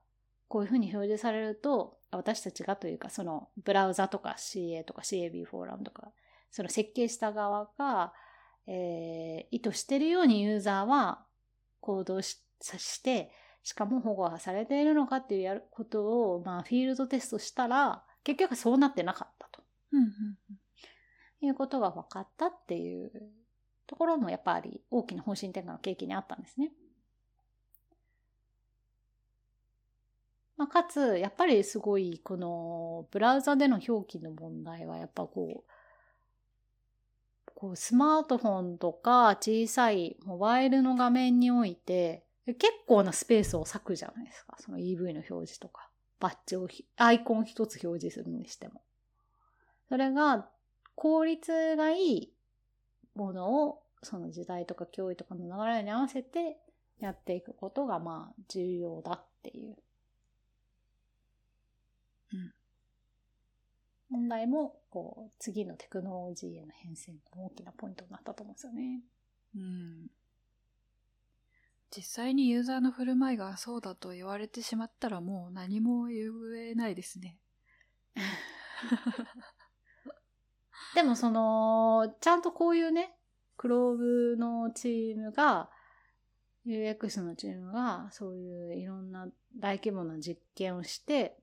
こういうふうに表示されると、私たちがというか、そのブラウザとか CA とか CAB フォーラムとか、その設計した側が、えー意図してるようにユーザーは行動しして、しかも保護はされているのかっていうやることを、まあ、フィールドテストしたら、結局そうなってなかったとうんうんいうことが分かったっていうところもやっぱり大きな方針転換の契機にあったんですね。まあ、かつ、やっぱりすごい、この、ブラウザでの表記の問題は、やっぱこう、こう、スマートフォンとか小さいモバイルの画面において、結構なスペースを割くじゃないですか。その EV の表示とか、バッジをひ、アイコン一つ表示するにしても。それが、効率がいいものを、その時代とか脅威とかの流れに合わせてやっていくことが、まあ、重要だっていう。うん問題も、こう、次のテクノロジーへの変遷の大きなポイントになったと思うんですよね。うん実際にユーザーの振る舞いがそうだと言われてしまったらもう何も言えないですね。でもその、ちゃんとこういうね、クローブのチームが、UX のチームが、そういういろんな大規模な実験をして、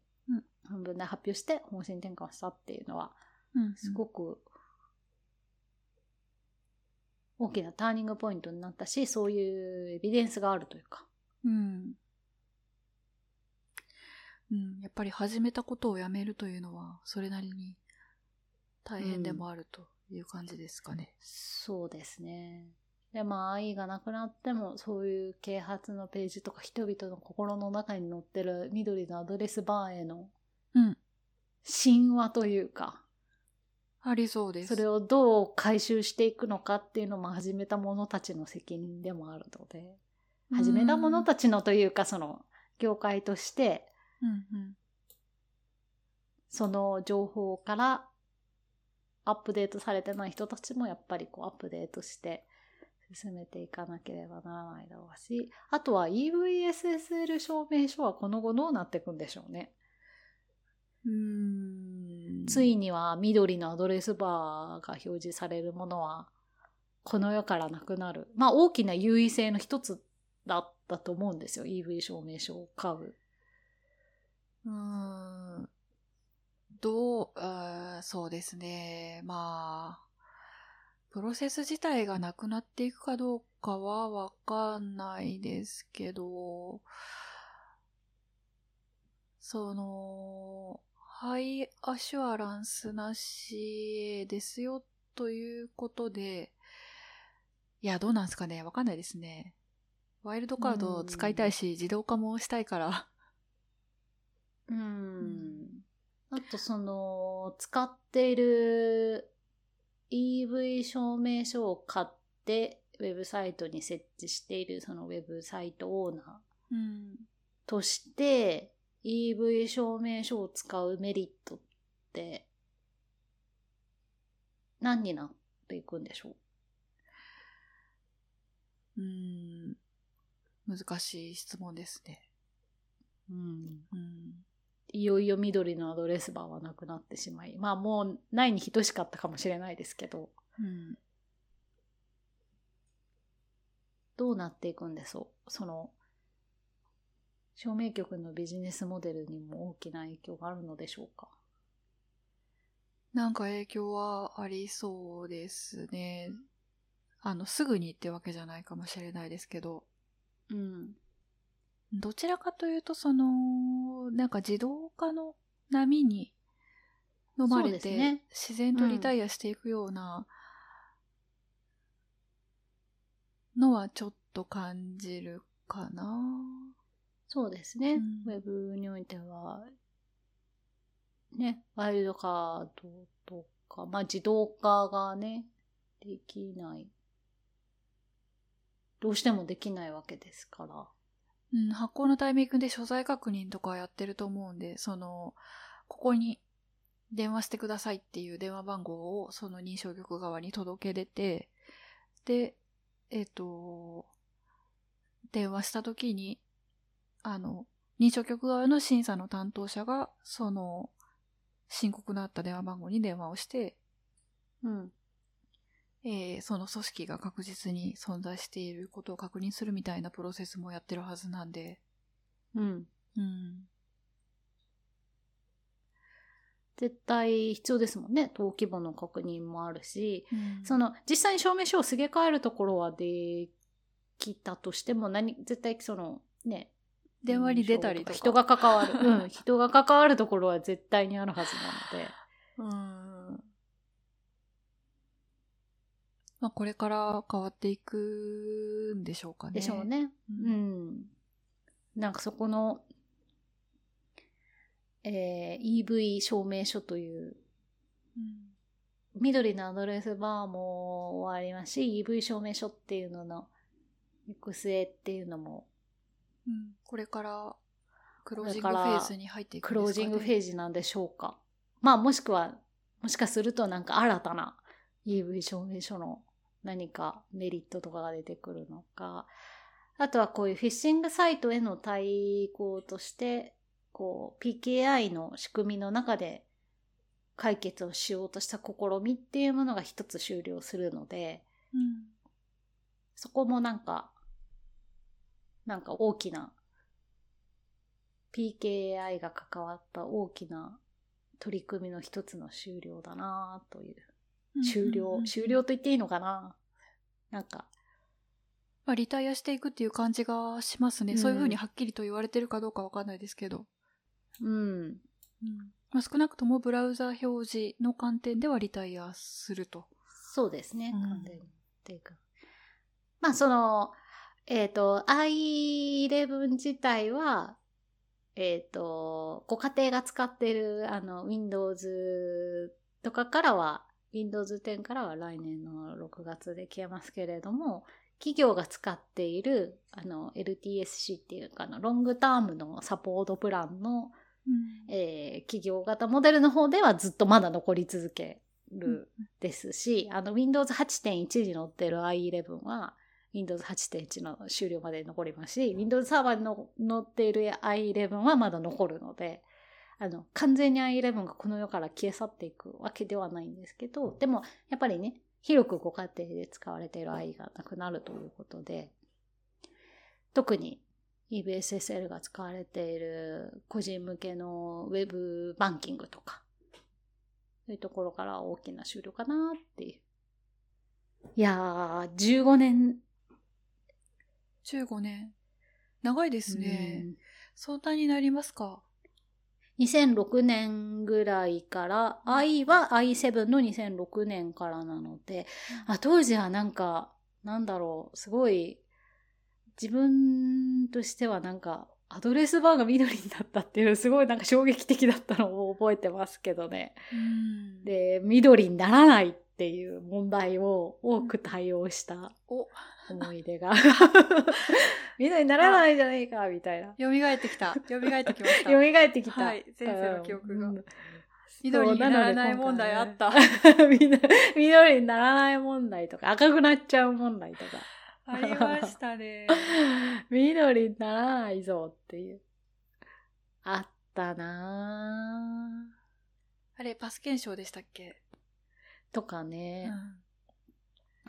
うんで発表して方針転換をしたっていうのは、うんすごく大きなターニングポイントになったし、そういうエビデンスがあるというか。うん。うん、やっぱり始めたことをやめるというのは、それなりに大変でもあるという感じですかね。そうですね。で、まあ、愛がなくなっても、そういう啓発のページとか、人々の心の中に載ってる緑のアドレスバーへのうん。神話というか、ありそうです。それをどう回収していくのかっていうのも始めた者たちの責任でもあるので、始めた者たちのというか、その、業界として、うんうん。その情報からアップデートされてない人たちもやっぱりこうアップデートして進めていかなければならないだろうし、あとは EVSSL 証明書はこの後どうなっていくんでしょうね。うーん。ついには緑のアドレスバーが表示されるものはこの世からなくなる。まあ大きな優位性の一つだったと思うんですよ。EV 証明書を買う。うん。どう、あそうですね。まあ、プロセス自体がなくなっていくかどうかはわかんないですけど、その、ハイアシュアランスなしですよということで、いや、どうなんですかねわかんないですね。ワイルドカードを使いたいし、自動化もしたいから。うん。あとその、使っている EV 証明書を買って、ウェブサイトに設置しているそのウェブサイトオーナーうん。として、EV 証明書を使うメリットって、何になっていくんでしょう？うーん。難しい質問ですね。うん。うん。いよいよ緑のアドレスバーはなくなってしまい、まあもうないに等しかったかもしれないですけど、うん。どうなっていくんでしょう？その、証明局のビジネスモデルにも大きな影響があるのでしょうか？なんか影響はありそうですね。あの、すぐにってわけじゃないかもしれないですけど、うん。どちらかというと、その、なんか自動化の波に飲まれて、ね自然とリタイアしていくようなのはちょっと感じるかな。そうですね。うんウェブにおいては、ね、ワイルドカードとか、まあ自動化がね、できない。どうしてもできないわけですから。うん、発行のタイミングで所在確認とかやってると思うんで、その、ここに電話してくださいっていう電話番号をその認証局側に届け出て、で、えっ、と、電話した時に、あの、認証局側の審査の担当者が、その、申告のあった電話番号に電話をして、うん。えーその組織が確実に存在していることを確認するみたいなプロセスもやってるはずなんで、うん。うん。絶対必要ですもんね。登記簿の確認もあるし、うんその、実際に証明書をすげ替えるところはできたとしても、何、絶対その、ね、電話に出たりとか。人が関わる。うん。人が関わるところは絶対にあるはずなので。うん。まあ、これから変わっていくんでしょうかね。でしょうね。う。うんん。なんかそこの、えー EV 証明書という、うん緑のアドレスバーも終わりますし、EV 証明書っていうのの行く末っていうのも、うんこれから、クロージングフェーズに入っていくクんですか、ね、ロージングフェーズなんでしょうか。まあもしくは、もしかするとなんか新たな EV 証明書の何かメリットとかが出てくるのか、あとはこういうフィッシングサイトへの対抗として、こう PKI の仕組みの中で解決をしようとした試みっていうものが一つ終了するので、うん。そこもなんか、なんか大きな、PKI が関わった大きな取り組みの一つの終了だなという。終了、終了と言っていいのかな？なんか、まあ、リタイアしていくっていう感じがしますね。うんそういうふうにはっきりと言われてるかどうかわかんないですけど。うん。うんまあ、少なくともブラウザ表示の観点ではリタイアすると。そうですね、うん完全に。っていうか。まあ、その、えっ、と、i11 自体は、えっ、と、ご家庭が使っている、あの、Windows とかからは Windows 10からは来年の6月で消えますけれども、企業が使っているあの LTSC っていうかのロングタームのサポートプランの、うん、えー、企業型モデルの方ではずっとまだ残り続けるですし、うん、あの Windows 8.1に載ってる i11 は Windows 8.1の終了まで残りますし、Windows サーバーに載っている i11 はまだ残るので、あの、完全に i11 がこの世から消え去っていくわけではないんですけど、でも、やっぱりね、広くご家庭で使われている i がなくなるということで、特に EBSSL が使われている個人向けのウェブバンキングとか、そういうところから大きな終了かなっていう。いやー、15年。15年。長いですね。相談になりますか？2006年ぐらいから、i は i7 の2006年からなので、あ当時はなんか、なんだろう、すごい、自分としてはなんか、アドレスバーが緑になったっていうすごいなんか衝撃的だったのを覚えてますけどね。で、緑にならないっていう問題を多く対応した思い出が。緑にならないじゃないか、みたいな。蘇ってきた。蘇ってきました。蘇ってきた。はい、先生の記憶が。緑にならない問題あった。緑にならない問題とか、赤くなっちゃう問題とか。ありましたね。緑にならないぞっていう。あったなあれ、パス検証でしたっけ？とかね。うん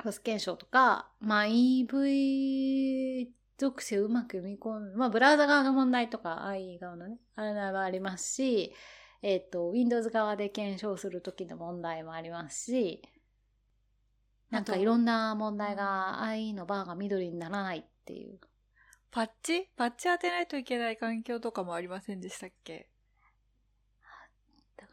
パス検証とか、まあ EV 属性をうまく読み込む。まあブラウザ側の問題とか IE 側のね、あれはありますし、えっ、ー、と、Windows 側で検証するときの問題もありますし、なんかいろんな問題が IE のバーが緑にならないっていう。パッチ？パッチ当てないといけない環境とかもありませんでしたっけ？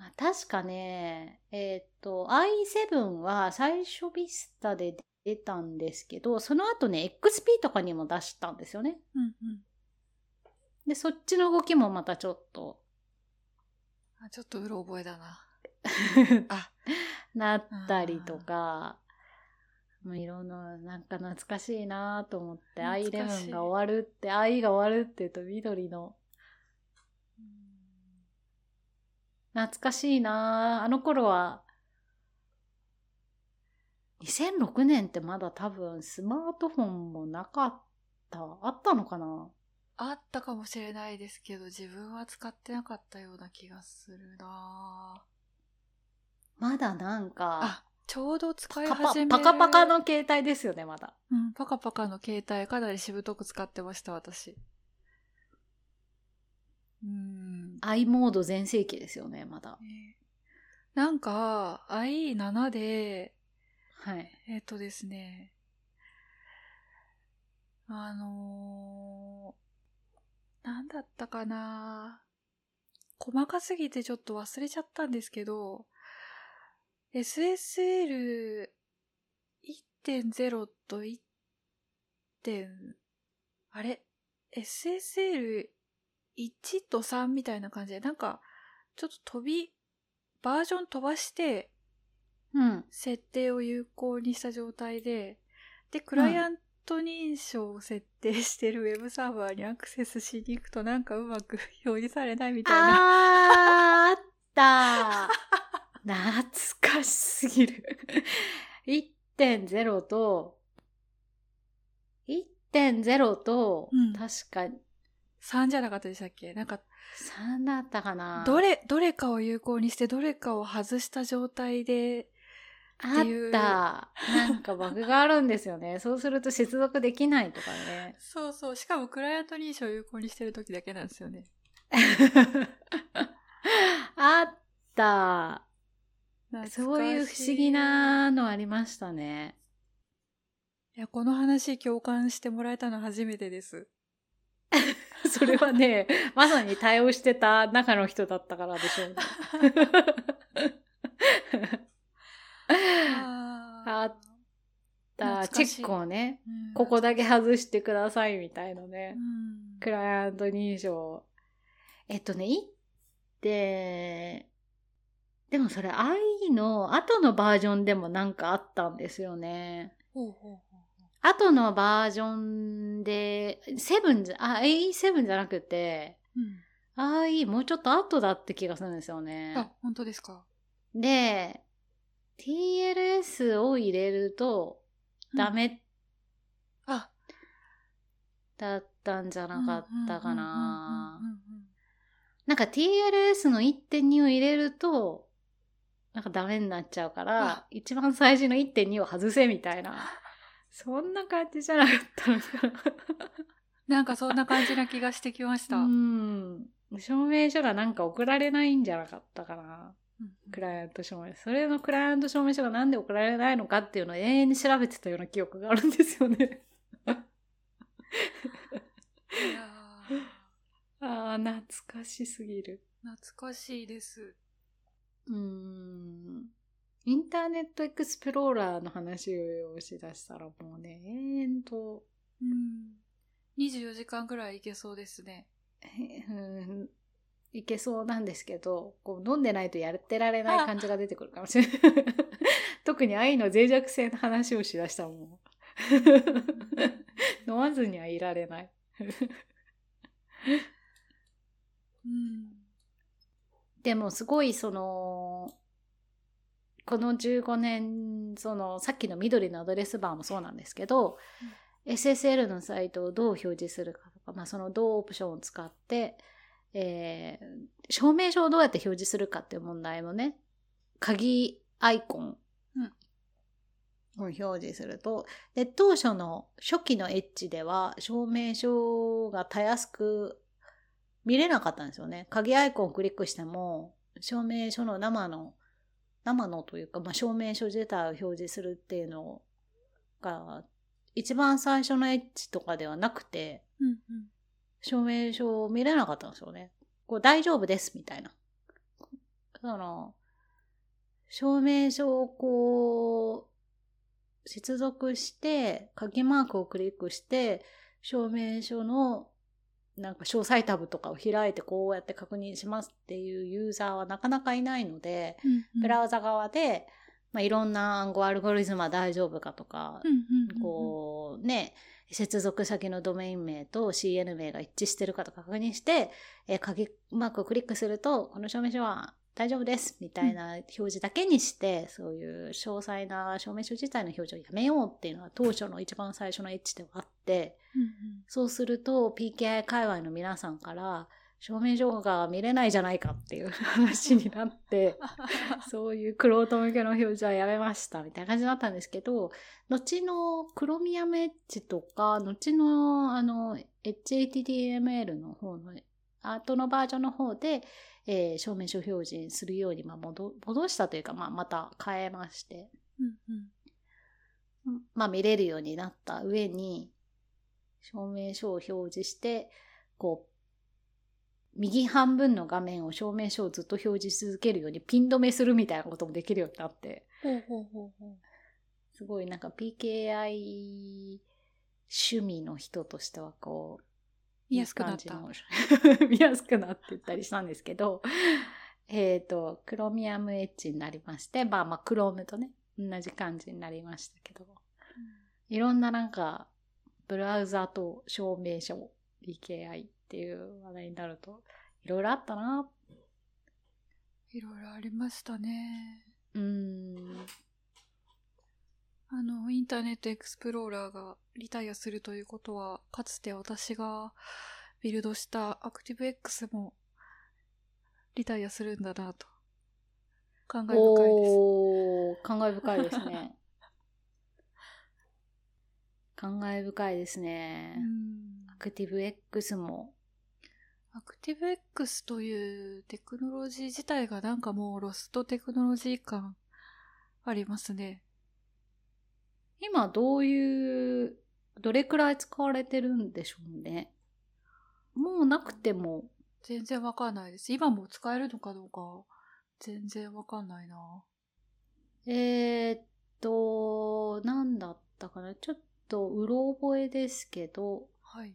だから確かね、えっ、ー、と、i7 は最初ビスタで出たんですけど、その後ね、XP とかにも出したんですよね。うんうん。で、そっちの動きもまたちょっと。あ、ちょっとうろ覚えだな。あ、なったりとか、もういろんな、なんか懐かしいなと思って、i11 が終わるって、i が終わるって言うと緑の懐かしいなあの頃は、2006年ってまだ多分スマートフォンもなかった。あったのかな？あったかもしれないですけど、自分は使ってなかったような気がするなまだなんか、あ、ちょうど使い始めパカパカの携帯ですよね、まだ。うん、パカパカの携帯かなりしぶとく使ってました、私。うん。I モード全盛期ですよね、まだ。なんか、i7 で、はい。えっ、ー、とですね、あのー、なんだったかな細かすぎてちょっと忘れちゃったんですけど、SSL1.0 と 1. あれ ?SSL 1と3みたいな感じで、なんか、ちょっと飛び、バージョン飛ばして、うん。設定を有効にした状態で、で、クライアント認証を設定してるウェブサーバーにアクセスしに行くとなんかうまく表示されないみたいな。あーあった 懐かしすぎる1.0と、1.0と、うん、確か3じゃなかったでしたっけ？なんか、3だったかなどれ、どれかを有効にして、どれかを外した状態で、あった。なんかバグがあるんですよね。そうすると接続できないとかね。そうそう。しかもクライアント認証を有効にしてる時だけなんですよね。あった。そういう不思議なのありましたね。いや、この話共感してもらえたの初めてです。それはね、まさに対応してた中の人だったからでしょうね。あった。チェックをね、うん、ここだけ外してくださいみたいなね。うん、クライアント認証。えっとね、1.0でもそれ IE の後のバージョンでもなんかあったんですよね。ほうほう後のバージョンで、7じゃ、あ、AE7 じゃなくて、うん。IE もうちょっと後だって気がするんですよね。あ、本当ですか？で、TLS を入れるとダメあ、だったんじゃなかったかなうんうんうんうんうんなんか TLS の1.2を入れると、なんかダメになっちゃうからあ、一番最初の1.2を外せみたいな。そんな感じじゃなかったのかなんかそんな感じな気がしてきました。な。ううんん。証明書がなんか送られないんじゃなかったかな。うんクライアント証明書。それのクライアント証明書がなんで送られないのかっていうのを永遠に調べてたような記憶があるんですよね。いやーああ、懐かしすぎる。懐かしいです。うーん。インターネットエクスプローラーの話をしだしたらもうね、永遠と、うん。24時間ぐらいいけそうですね。えうんいけそうなんですけど、こう飲んでないとやってられない感じが出てくるかもしれない。特に愛の脆弱性の話をしだしたらもう、飲まずにはいられない。うん。でもすごいその、この15年、そのさっきの緑のアドレスバーもそうなんですけど、SSL のサイトをどう表示するかとか、まあ、そのどうオプションを使って、えー証明書をどうやって表示するかっていう問題もね、鍵アイコンを表示すると、で、当初の初期のエッジでは証明書がたやすく見れなかったんですよね。鍵アイコンをクリックしても、証明書の生の、生のというか、まあ、証明書自体を表示するっていうのが、一番最初のエッジとかではなくて、うんうん。証明書を見れなかったんですよね。こう大丈夫ですみたいな。その、証明書をこう、接続して、鍵マークをクリックして、証明書のなんか詳細タブとかを開いてこうやって確認しますっていうユーザーはなかなかいないので、ブラウザ側で、まあ、いろんな暗号アルゴリズムは大丈夫かとか、うんうんうん、こうね、接続先のドメイン名と CN 名が一致してるかとか確認して、えー鍵マークをクリックすると、この証明書は大丈夫ですみたいな表示だけにして、そういう詳細な証明書自体の表示をやめようっていうのは当初の一番最初のエッジではあって、うんうん。そうすると PKI 界隈の皆さんから、証明書が見れないじゃないかっていう話になって、そういうクロート向けの表示はやめましたみたいな感じだったんですけど、後のクロミアムエッジとか、後のあの HTTML の方の後のバージョンの方で、えー証明書表示するようにまあ戻戻したというか、まあ、また変えまして、うんうん。まあ見れるようになった上に、証明書を表示して、こう、右半分の画面を証明書をずっと表示し続けるようにピン止めするみたいなこともできるようになって、ほうほうほうほう。すごいなんか PKI 趣味の人としてはこう、見やすくなった 見やすくなってったりしたんですけど、えっと、クロミアムエッジになりまして、まあまあ、クロームとね、同じ感じになりましたけど、いろんななんか、ブラウザと証明書、PKI っていう話題になると、いろいろあったな。いろいろありましたね。うーん。あの、インターネットエクスプローラーがリタイアするということは、かつて私がビルドしたアクティブ X もリタイアするんだなと。感慨深いです。おー、感慨深いですね。感慨深いですね。うんアクティブ X も。アクティブ X というテクノロジー自体がなんかもうロストテクノロジー感ありますね。今どういう、どれくらい使われてるんでしょうね。もうなくても、全然わかんないです。今も使えるのかどうか全然わかんないな。えー、っと、なんだったかな。ちょっとうろ覚えですけど、はい。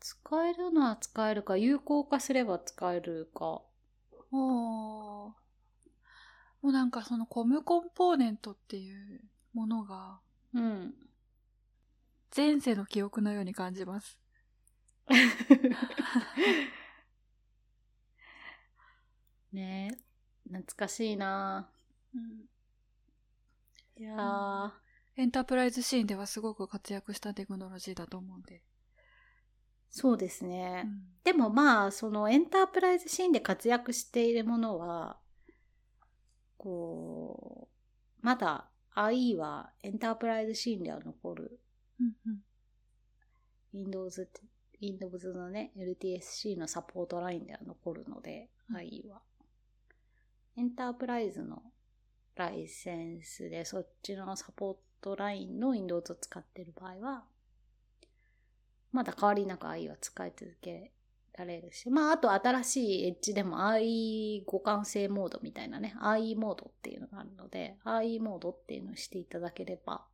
使えるのは使えるか、有効化すれば使えるか。おー。もうなんかそのコムコンポーネントっていうものが、うん。前世の記憶のように感じます。ねえ、懐かしいな、うん、いやー、エンタープライズシーンではすごく活躍したテクノロジーだと思うんで。そうですね。うん、でもまあ、そのエンタープライズシーンで活躍しているものは、こう、まだ IE はエンタープライズシーンでは残る。うんうん、Windows、Windows のね、LTSC のサポートラインでは残るので、うん、IE は。エンタープライズのライセンスでそっちのサポートラインの Windows を使ってる場合は、まだ変わりなく IE は使い続けられるし、まあ、あと新しいエッジでも IE 互換性モードみたいなね、IE モードっていうのがあるので、IE モードっていうのをしていただければ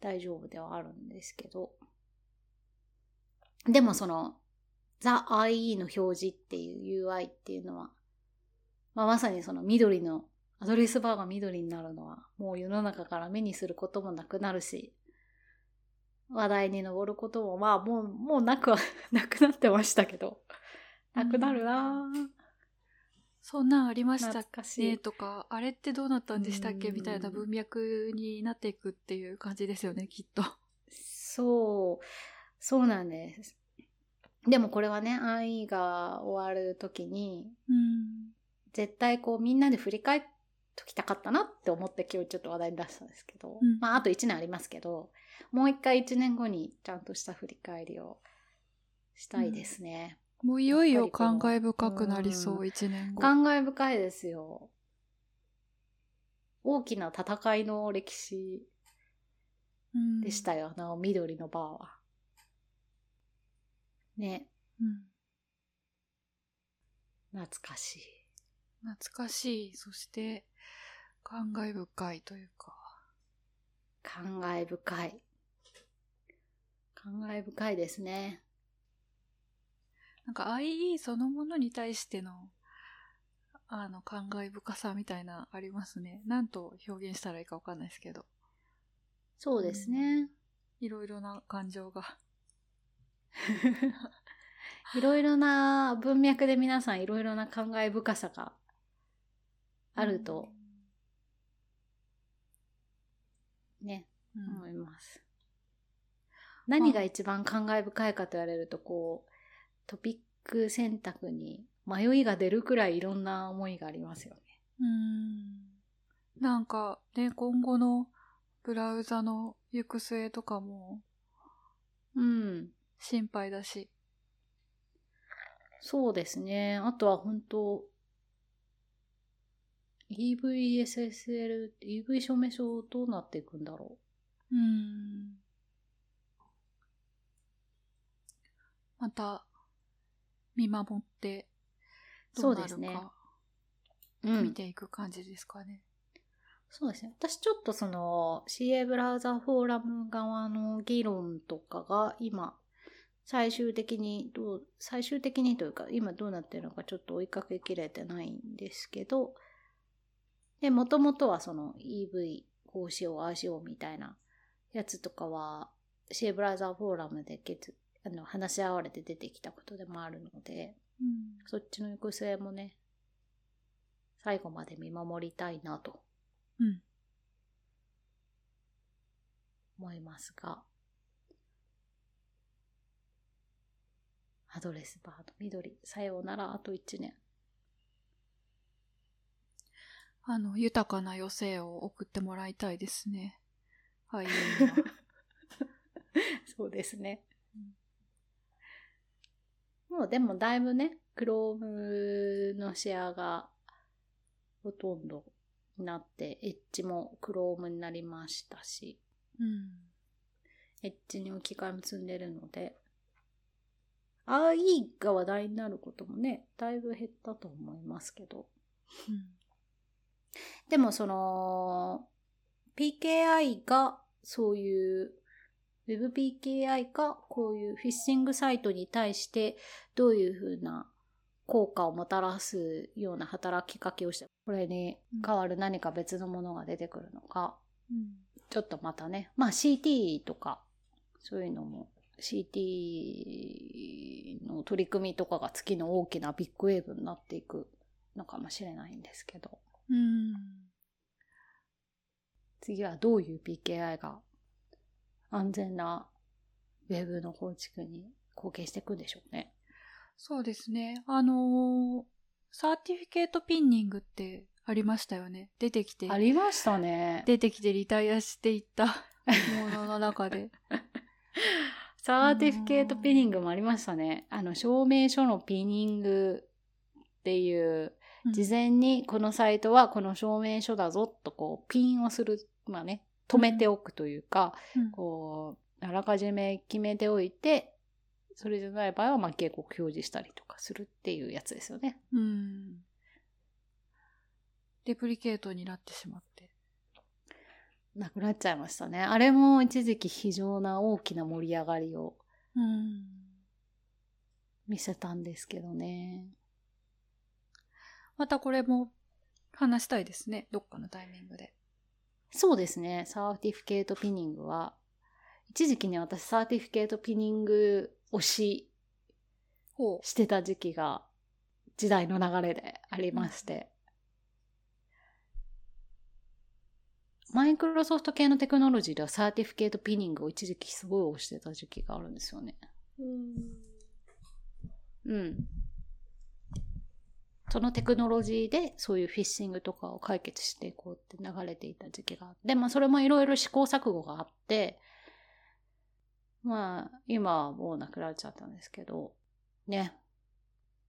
大丈夫ではあるんですけど、でもその、ザ IE の表示っていう UI っていうのは、まあ、まさにその緑の、アドレスバーが緑になるのは、もう世の中から目にすることもなくなるし、話題に上ることも、まあもう、もうなくは、なくなってましたけど、なくなるな、うん、そんなんありました。っねとか、あれってどうなったんでしたっけ？みたいな文脈になっていくっていう感じですよね、きっと。そう、そうなんです。でもこれはね、愛が終わるときに、うん、絶対こうみんなで振り返っときたかったなって思って今日ちょっと話題に出したんですけど、うん、まああと1年ありますけど、もう一回1年後にちゃんとした振り返りをしたいですね。うん、もういよいよ感慨深くなりそう、1年後。感慨深いですよ。大きな戦いの歴史でしたよ、なお緑のバーは。ね。うん。懐かしい。懐かしい。そして、感慨深いというか。感慨深い。感慨深いですね。なんか IE そのものに対しての、あの、感慨深さみたいなありますね。なんと表現したらいいかわかんないですけど。そうですね。いろいろな感情が。いろいろな文脈で皆さんいろいろな考え深さがあると、ね、うん、思います。何が一番感慨深いかと言われると、こう、トピック選択に迷いが出るくらいいろんな思いがありますよね。うん。なんか、ね、今後のブラウザの行く末とかも、うん。心配だし。そうですね。あとは本当 EVSSL、EV 証明書どうなっていくんだろう。うん。また、見守って、どうなるか、そうですね。見ていく感じですかね。そうですね。私ちょっとその CA ブラウザフォーラム側の議論とかが今最終的にどう、最終的にというか、今どうなってるのかちょっと追いかけきれてないんですけど、で、もともとはその EV こうしよう、ああしようみたいなやつとかは、シェーブラウザーフォーラムであの話し合われて出てきたことでもあるので、うん、そっちの行く末もね、最後まで見守りたいなと、うん、思いますが、アドレスバーの緑、さようなら、あと1年。あの、豊かな余生を送ってもらいたいですね。はい。そうですね。もうでもだいぶね、クロームのシェアがほとんどになって、エッジもクロームになりましたし、うん、エッジに置き換えも積んでるので、IE が話題になることもね、だいぶ減ったと思いますけど。うん、でもその、PKI がそういう WebPKI がこういうフィッシングサイトに対してどういうふうな効果をもたらすような働きかけをして、これに代わる何か別のものが出てくるのか、うん、ちょっとまたね、まあ CT とか、そういうのも CT の取り組みとかが次の大きなビッグウェーブになっていくのかもしれないんですけど。うん、次はどういう PKI が安全なウェブの構築に貢献していくんでしょうね。そうですね。あのー、 certificate pinning ってありましたよね。出てきて。ありましたね。出てきてリタイアしていったものの中で。certifi cate pinning もありましたね。あの、証明書の pinningっていう、事前にこのサイトはこの証明書だぞとこう、ピンをする、まあね、止めておくというか、うん、こう、あらかじめ決めておいて、それじゃない場合は、まあ、警告表示したりとかするっていうやつですよね。うん。レプリケートになってしまって。なくなっちゃいましたね。あれも一時期非常な大きな盛り上がりを見せたんですけどね。またこれも話したいですね。どっかのタイミングで。そうですね。 certificate pinning は、一時期に私 certificate pinning 推ししてた時期が時代の流れでありまして、マイクロソフト系のテクノロジーでは certificate pinning を一時期すごい押してた時期があるんですよね。うん。そのテクノロジーでそういうフィッシングとかを解決していこうって流れていた時期があって、まあそれもいろいろ試行錯誤があって、まあ今はもうなくなっちゃったんですけど、ね。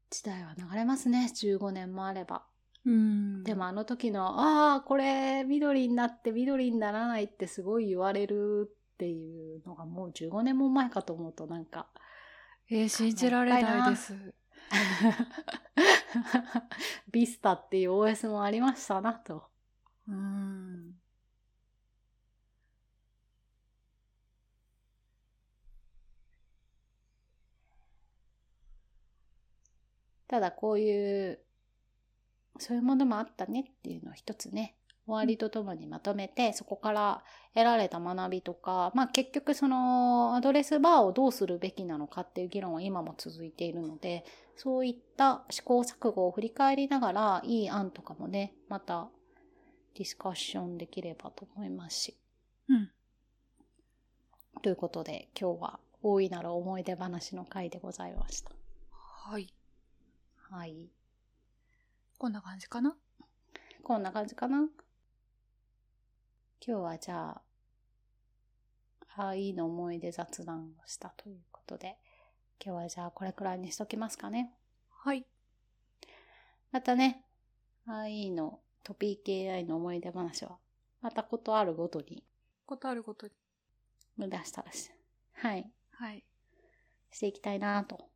時代は流れますね。15年もあれば。うん、でもあの時の、ああ、これ緑になって緑にならないってすごい言われるっていうのがもう15年も前かと思うとなんか。えー、信じられないです。ビスタっていう OS もありましたなと。うん。ただこういうそういうものもあったねっていうのを一つね、終わりとともにまとめて、そこから得られた学びとか、まあ結局そのアドレスバーをどうするべきなのかっていう議論は今も続いているので、そういった試行錯誤を振り返りながら、いい案とかもね、またディスカッションできればと思いますし。うん。ということで、今日は大いなる思い出話の回でございました。はい。はい。こんな感じかな？こんな感じかな？今日はじゃあ、ああ、いいの思い出雑談をしたということで、今日はじゃあこれくらいにしときますかね。はい。またね、ああ、いいのトピー KI の思い出話は、またことあるごとに。ことあるごとに。目指したらし。はい。はい。していきたいなと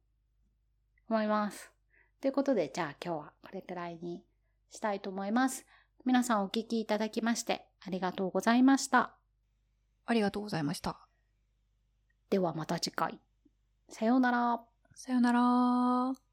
思います。ということで、じゃあ今日はこれくらいにしたいと思います。皆さんお聞きいただきましてありがとうございました。ありがとうございました。ではまた次回。さようなら。さようなら。